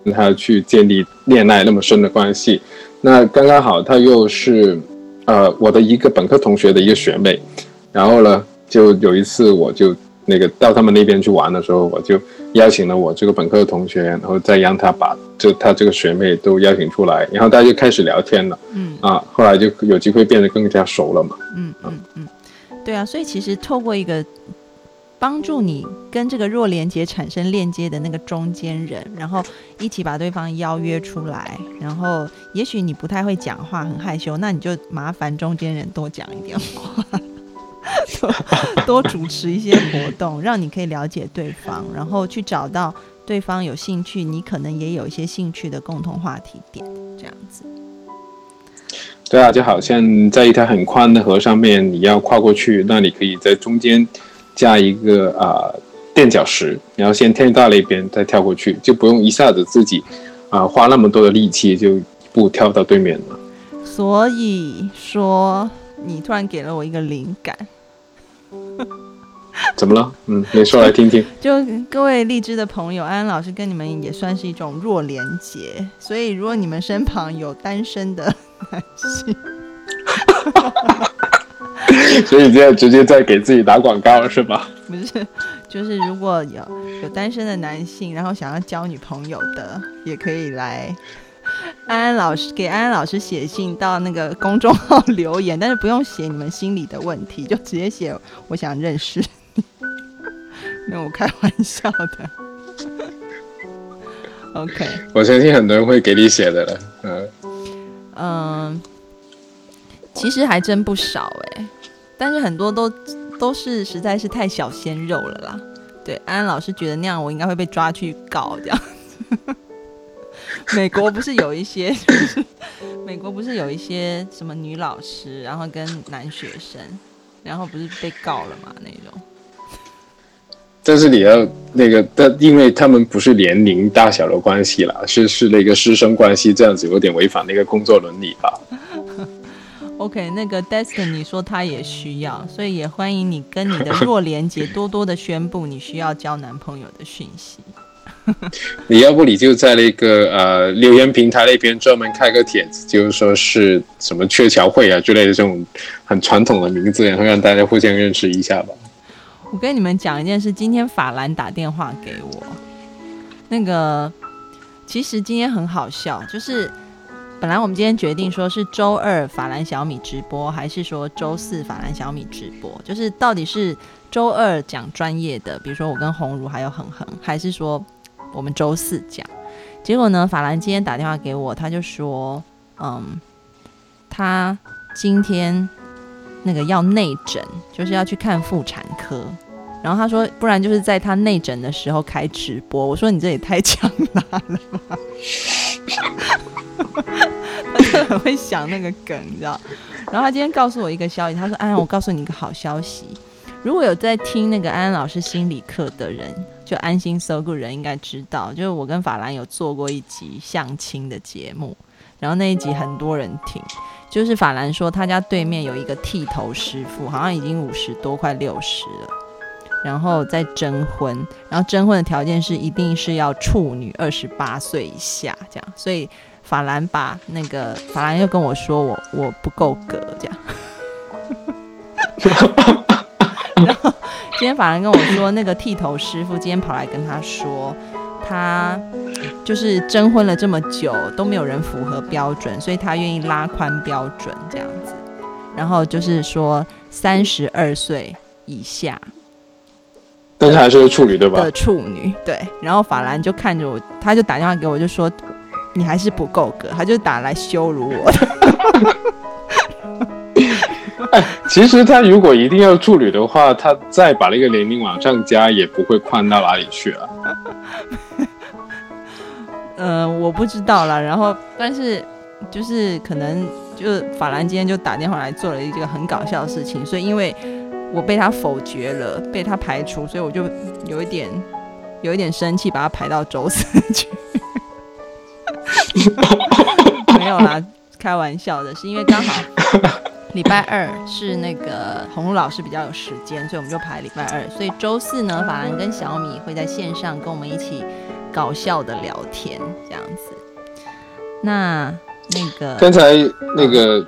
跟他去建立恋爱那么深的关系。那刚刚好，她又是呃我的一个本科同学的一个学妹，然后呢，就有一次我就。那个到他们那边去玩的时候，我就邀请了我这个本科的同学，然后再让他把就他这个学妹都邀请出来，然后大家就开始聊天了。嗯啊，后来就有机会变得更加熟了嘛。嗯嗯嗯，对啊，所以其实透过一个帮助你跟这个弱连接产生链接的那个中间人，然后一起把对方邀约出来，然后也许你不太会讲话，很害羞，那你就麻烦中间人多讲一点话。多主持一些活动，让你可以了解对方，然后去找到对方有兴趣，你可能也有一些兴趣的共同话题点，这样子。对啊，就好像在一条很宽的河上面，你要跨过去，那你可以在中间加一个啊垫脚石，然后先跳到那边，再跳过去，就不用一下子自己啊花那么多的力气就一步跳到对面了。所以说，你突然给了我一个灵感。怎么了？嗯，你说来听听。就各位荔枝的朋友，安安老师跟你们也算是一种弱连结，所以如果你们身旁有单身的男性，所以你现在直接在给自己打广告是吧？不是，就是如果有有单身的男性，然后想要交女朋友的，也可以来。安安老师给安安老师写信到那个公众号留言，但是不用写你们心里的问题，就直接写我想认识你。没有，我开玩笑的。OK，我相信很多人会给你写的了。嗯嗯，其实还真不少哎，但是很多都都是实在是太小鲜肉了啦。对，安安老师觉得那样我应该会被抓去告这样。美国不是有一些，美国不是有一些什么女老师，然后跟男学生，然后不是被告了嘛那种。但是你要那个，但因为他们不是年龄大小的关系啦，是是那个师生关系，这样子有点违反那个工作伦理吧。OK，那个 Destiny 说他也需要，所以也欢迎你跟你的弱连接多多的宣布你需要交男朋友的讯息。你要不你就在那个呃留言平台那边专门开个帖子，就是说是什么鹊桥会啊之类的这种很传统的名字，然后让大家互相认识一下吧。我跟你们讲一件事，今天法兰打电话给我，那个其实今天很好笑，就是本来我们今天决定说是周二法兰小米直播，还是说周四法兰小米直播？就是到底是周二讲专业的，比如说我跟红茹还有恒恒，还是说我们周四讲？结果呢，法兰今天打电话给我，他就说，嗯，他今天那个要内诊，就是要去看妇产科。然后他说，不然就是在他内诊的时候开直播。我说你这也太强拉了吧！他就很会想那个梗，你知道？然后他今天告诉我一个消息，他说：“安安，我告诉你一个好消息，如果有在听那个安安老师心理课的人，就安心搜个人应该知道，就是我跟法兰有做过一集相亲的节目，然后那一集很多人听，就是法兰说他家对面有一个剃头师傅，好像已经五十多，快六十了。”然后再征婚，然后征婚的条件是一定是要处女二十八岁以下这样，所以法兰把那个法兰又跟我说我我不够格这样，然后今天法兰跟我说那个剃头师傅今天跑来跟他说，他就是征婚了这么久都没有人符合标准，所以他愿意拉宽标准这样子，然后就是说三十二岁以下。但是还是个处女对吧？的处女对，然后法兰就看着我，他就打电话给我，就说你还是不够格，他就打来羞辱我。哎，其实他如果一定要处女的话，他再把那个年龄往上加，也不会宽到哪里去啊。嗯，我不知道啦。然后，但是就是可能，就法兰今天就打电话来做了一个很搞笑的事情，所以因为。我被他否决了，被他排除，所以我就有一点有一点生气，把他排到周四 去。没有啦，开玩笑的，是因为刚好礼拜二是那个红露老师比较有时间，所以我们就排礼拜二。所以周四呢，法兰跟小米会在线上跟我们一起搞笑的聊天，这样子。那那个刚才那个。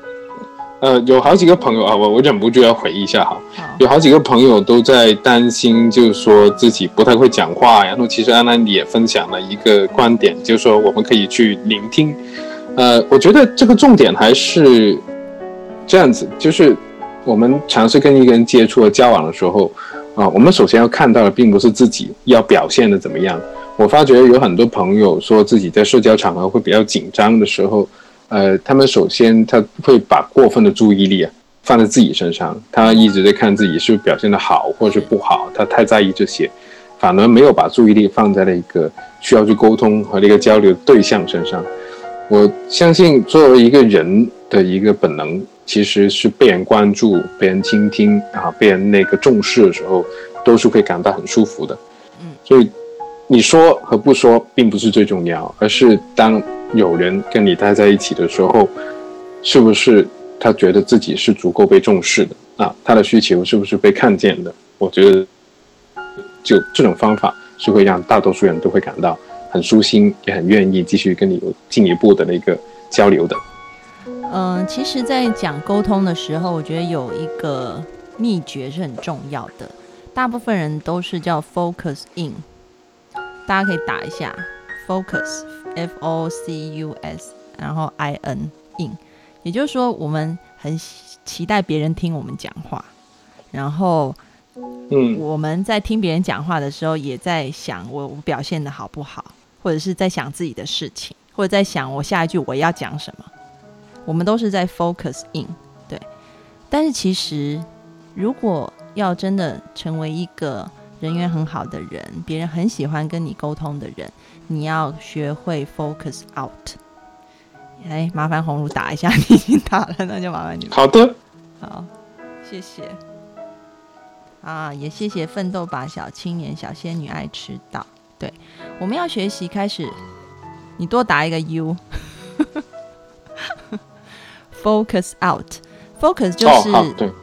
呃，有好几个朋友啊，我我忍不住要回忆一下哈。有好几个朋友都在担心，就是说自己不太会讲话。然后其实安安也分享了一个观点，就是说我们可以去聆听。呃，我觉得这个重点还是这样子，就是我们尝试跟一个人接触和交往的时候啊，我们首先要看到的并不是自己要表现的怎么样。我发觉有很多朋友说自己在社交场合会比较紧张的时候。呃，他们首先他会把过分的注意力啊放在自己身上，他一直在看自己是不是表现的好或者是不好，他太在意这些，反而没有把注意力放在了一个需要去沟通和那个交流对象身上。我相信作为一个人的一个本能，其实是被人关注、被人倾听啊、被人那个重视的时候，都是会感到很舒服的。嗯，所以你说和不说并不是最重要，而是当。有人跟你待在一起的时候，是不是他觉得自己是足够被重视的啊？他的需求是不是被看见的？我觉得，就这种方法是会让大多数人都会感到很舒心，也很愿意继续跟你有进一步的那个交流的。嗯，其实，在讲沟通的时候，我觉得有一个秘诀是很重要的。大部分人都是叫 focus in，大家可以打一下 focus。F O C U S，然后 I N in，也就是说，我们很期待别人听我们讲话，然后，嗯，我们在听别人讲话的时候，也在想我我表现的好不好，或者是在想自己的事情，或者在想我下一句我要讲什么。我们都是在 focus in，对。但是其实，如果要真的成为一个人缘很好的人，别人很喜欢跟你沟通的人。你要学会 focus out。哎，麻烦红茹打一下，你已经打了，那就麻烦你。好的，好，谢谢。啊，也谢谢奋斗吧小青年小仙女爱迟到。对，我们要学习开始，你多打一个 U。focus out，focus 就是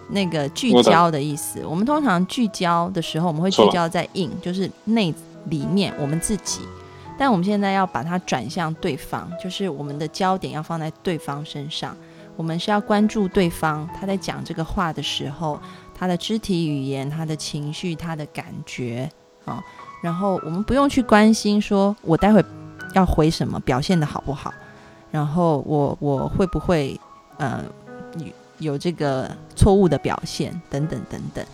那个聚焦的意思。我们通常聚焦的时候，我们会聚焦在 in，就是内里面我们自己。但我们现在要把它转向对方，就是我们的焦点要放在对方身上。我们是要关注对方，他在讲这个话的时候，他的肢体语言、他的情绪、他的感觉啊。然后我们不用去关心说我待会要回什么，表现的好不好。然后我我会不会呃有有这个错误的表现等等等等。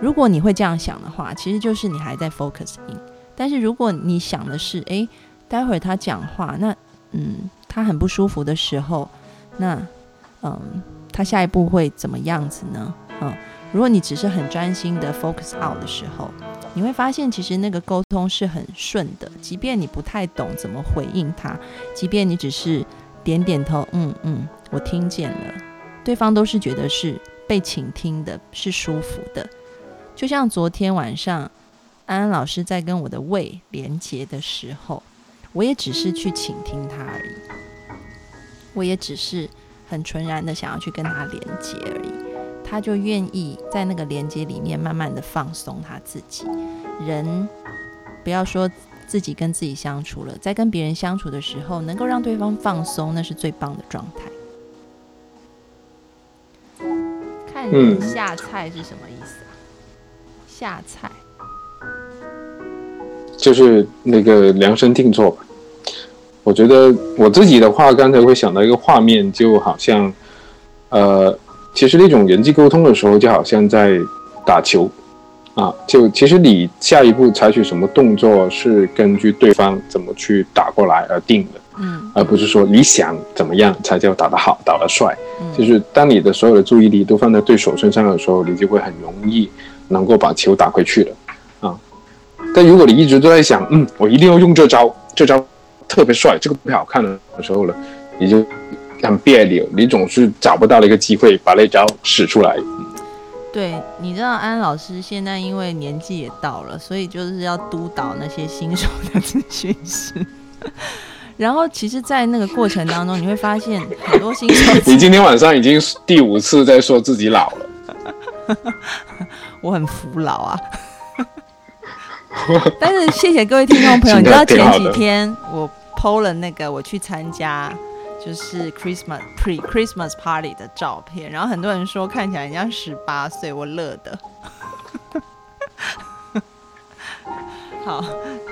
如果你会这样想的话，其实就是你还在 focus in。但是如果你想的是，诶，待会儿他讲话，那嗯，他很不舒服的时候，那嗯，他下一步会怎么样子呢？嗯，如果你只是很专心的 focus out 的时候，你会发现其实那个沟通是很顺的，即便你不太懂怎么回应他，即便你只是点点头，嗯嗯，我听见了，对方都是觉得是被倾听的，是舒服的。就像昨天晚上安安老师在跟我的胃连接的时候，我也只是去倾听他而已，我也只是很纯然的想要去跟他连接而已。他就愿意在那个连接里面慢慢的放松他自己。人不要说自己跟自己相处了，在跟别人相处的时候，能够让对方放松，那是最棒的状态。看人下菜是什么意思啊？下菜就是那个量身定做吧。我觉得我自己的话，刚才会想到一个画面，就好像呃。其实那种人际沟通的时候，就好像在打球，啊，就其实你下一步采取什么动作是根据对方怎么去打过来而定的，嗯，而不是说你想怎么样才叫打得好、打得帅。就是当你的所有的注意力都放在对手身上的时候，你就会很容易能够把球打回去了，啊。但如果你一直都在想，嗯，我一定要用这招，这招特别帅，这个特别好看的时候呢，你就。很别扭，你总是找不到一个机会把那招使出来。对，你知道安老师现在因为年纪也到了，所以就是要督导那些新手的咨询师。然后，其实，在那个过程当中，你会发现很多新手。你今天晚上已经第五次在说自己老了。我很服老啊。但是，谢谢各位听众朋友，你知道前几天我 PO 了那个我去参加。就是 Christmas pre Christmas party 的照片，然后很多人说看起来像十八岁，我乐的。好，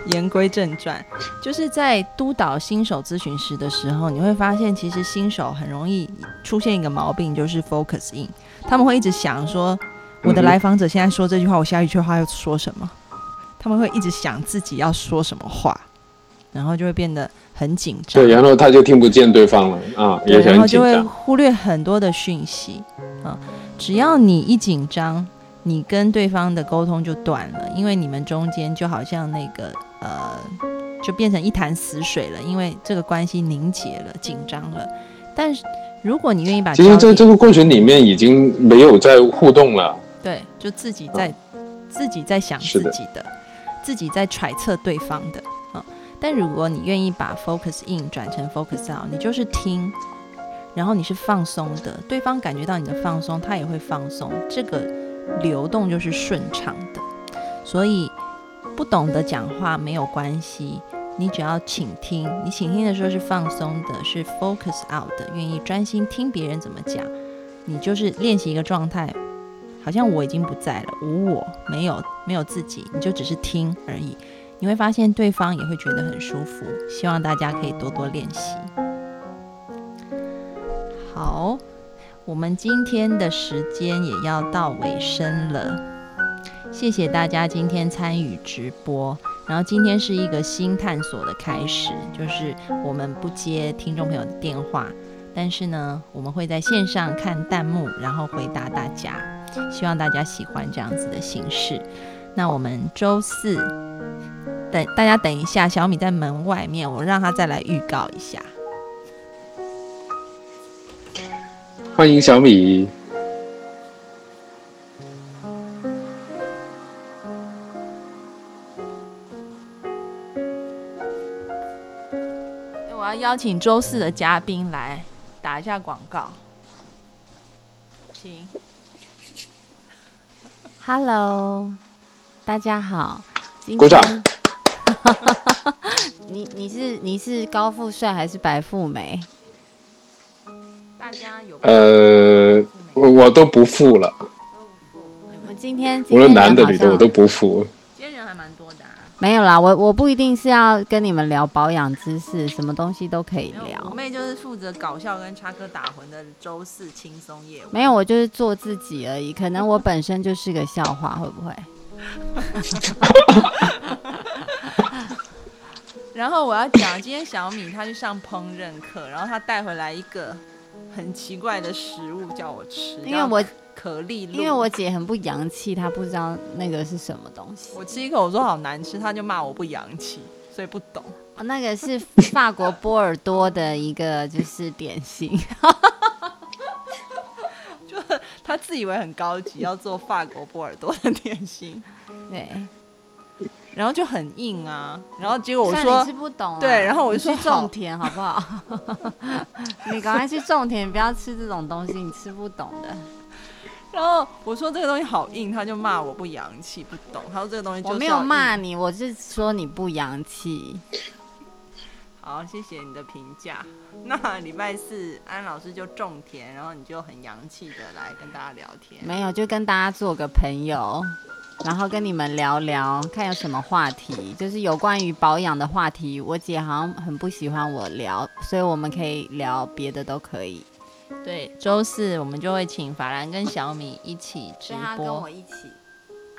言归正传，就是在督导新手咨询师的时候，你会发现其实新手很容易出现一个毛病，就是 focus in，他们会一直想说，我的来访者现在说这句话，我下一句话要说什么？他们会一直想自己要说什么话，然后就会变得。很紧张，对，然后他就听不见对方了啊，也然后就会忽略很多的讯息啊。只要你一紧张，你跟对方的沟通就断了，因为你们中间就好像那个呃，就变成一潭死水了，因为这个关系凝结了，紧张了。但是如果你愿意把，其实在这个过程里面已经没有在互动了，对，就自己在自己在想自己的，自己在揣测对方的。但如果你愿意把 focus in 转成 focus out，你就是听，然后你是放松的，对方感觉到你的放松，他也会放松，这个流动就是顺畅的。所以不懂得讲话没有关系，你只要倾听，你倾听的时候是放松的，是 focus out 的，愿意专心听别人怎么讲，你就是练习一个状态，好像我已经不在了，无我，没有没有自己，你就只是听而已。你会发现对方也会觉得很舒服，希望大家可以多多练习。好，我们今天的时间也要到尾声了，谢谢大家今天参与直播。然后今天是一个新探索的开始，就是我们不接听众朋友的电话，但是呢，我们会在线上看弹幕，然后回答大家。希望大家喜欢这样子的形式。那我们周四。等大家等一下，小米在门外面，我让他再来预告一下。欢迎小米。我要邀请周四的嘉宾来打一下广告，请。Hello，大家好。鼓掌。你你是你是高富帅还是白富美？大家有呃，我我都不富了。我今天无论男的女的我都不富。今天人还蛮多的啊。没有啦，我我不一定是要跟你们聊保养知识，什么东西都可以聊我。妹就是负责搞笑跟插科打诨的周四轻松夜晚。没有，我就是做自己而已。可能我本身就是个笑话，会不会？然后我要讲，今天小米她去上烹饪课，然后她带回来一个很奇怪的食物叫我吃，因为我可丽露。因为我姐很不洋气，她不知道那个是什么东西。我吃一口，我说好难吃，她就骂我不洋气，所以不懂。哦，那个是法国波尔多的一个就是点心，就她自以为很高级，要做法国波尔多的点心，对。然后就很硬啊。然后结果我说你吃不懂、啊，对然后我就说去种田好不好？你赶快去种田，不要吃这种东西，你吃不懂的。然后我说这个东西好硬，他就骂我不洋气，不懂。他说这个东西就我没有。骂你，我是说你不洋气。好，谢谢你的评价。那礼拜四安老师就种田，然后你就很洋气的来跟大家聊天。没有，就跟大家做个朋友，然后跟你们聊聊，看有什么话题，就是有关于保养的话题。我姐好像很不喜欢我聊，所以我们可以聊别的都可以。对，周四我们就会请法兰跟小米一起直所以她跟播我。一起，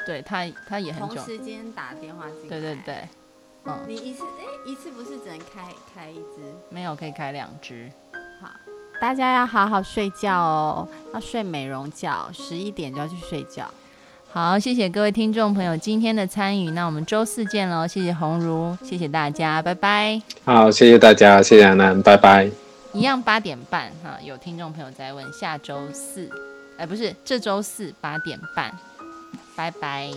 对他，他也很同久。时间打电话进来。对对。对，嗯，你一次哎、一次不是只能开开一只？没有可以开两只。好大家要好好睡觉哦，要睡美容觉，十一点就要去睡觉。好，谢谢各位听众朋友今天的参与，那我们周四见喽！谢谢鸿儒，谢谢大家，拜拜。好，谢谢大家，谢谢安南，拜拜。一样八点半哈，有听众朋友在问，下周四，哎，不是这周四八点半，拜拜。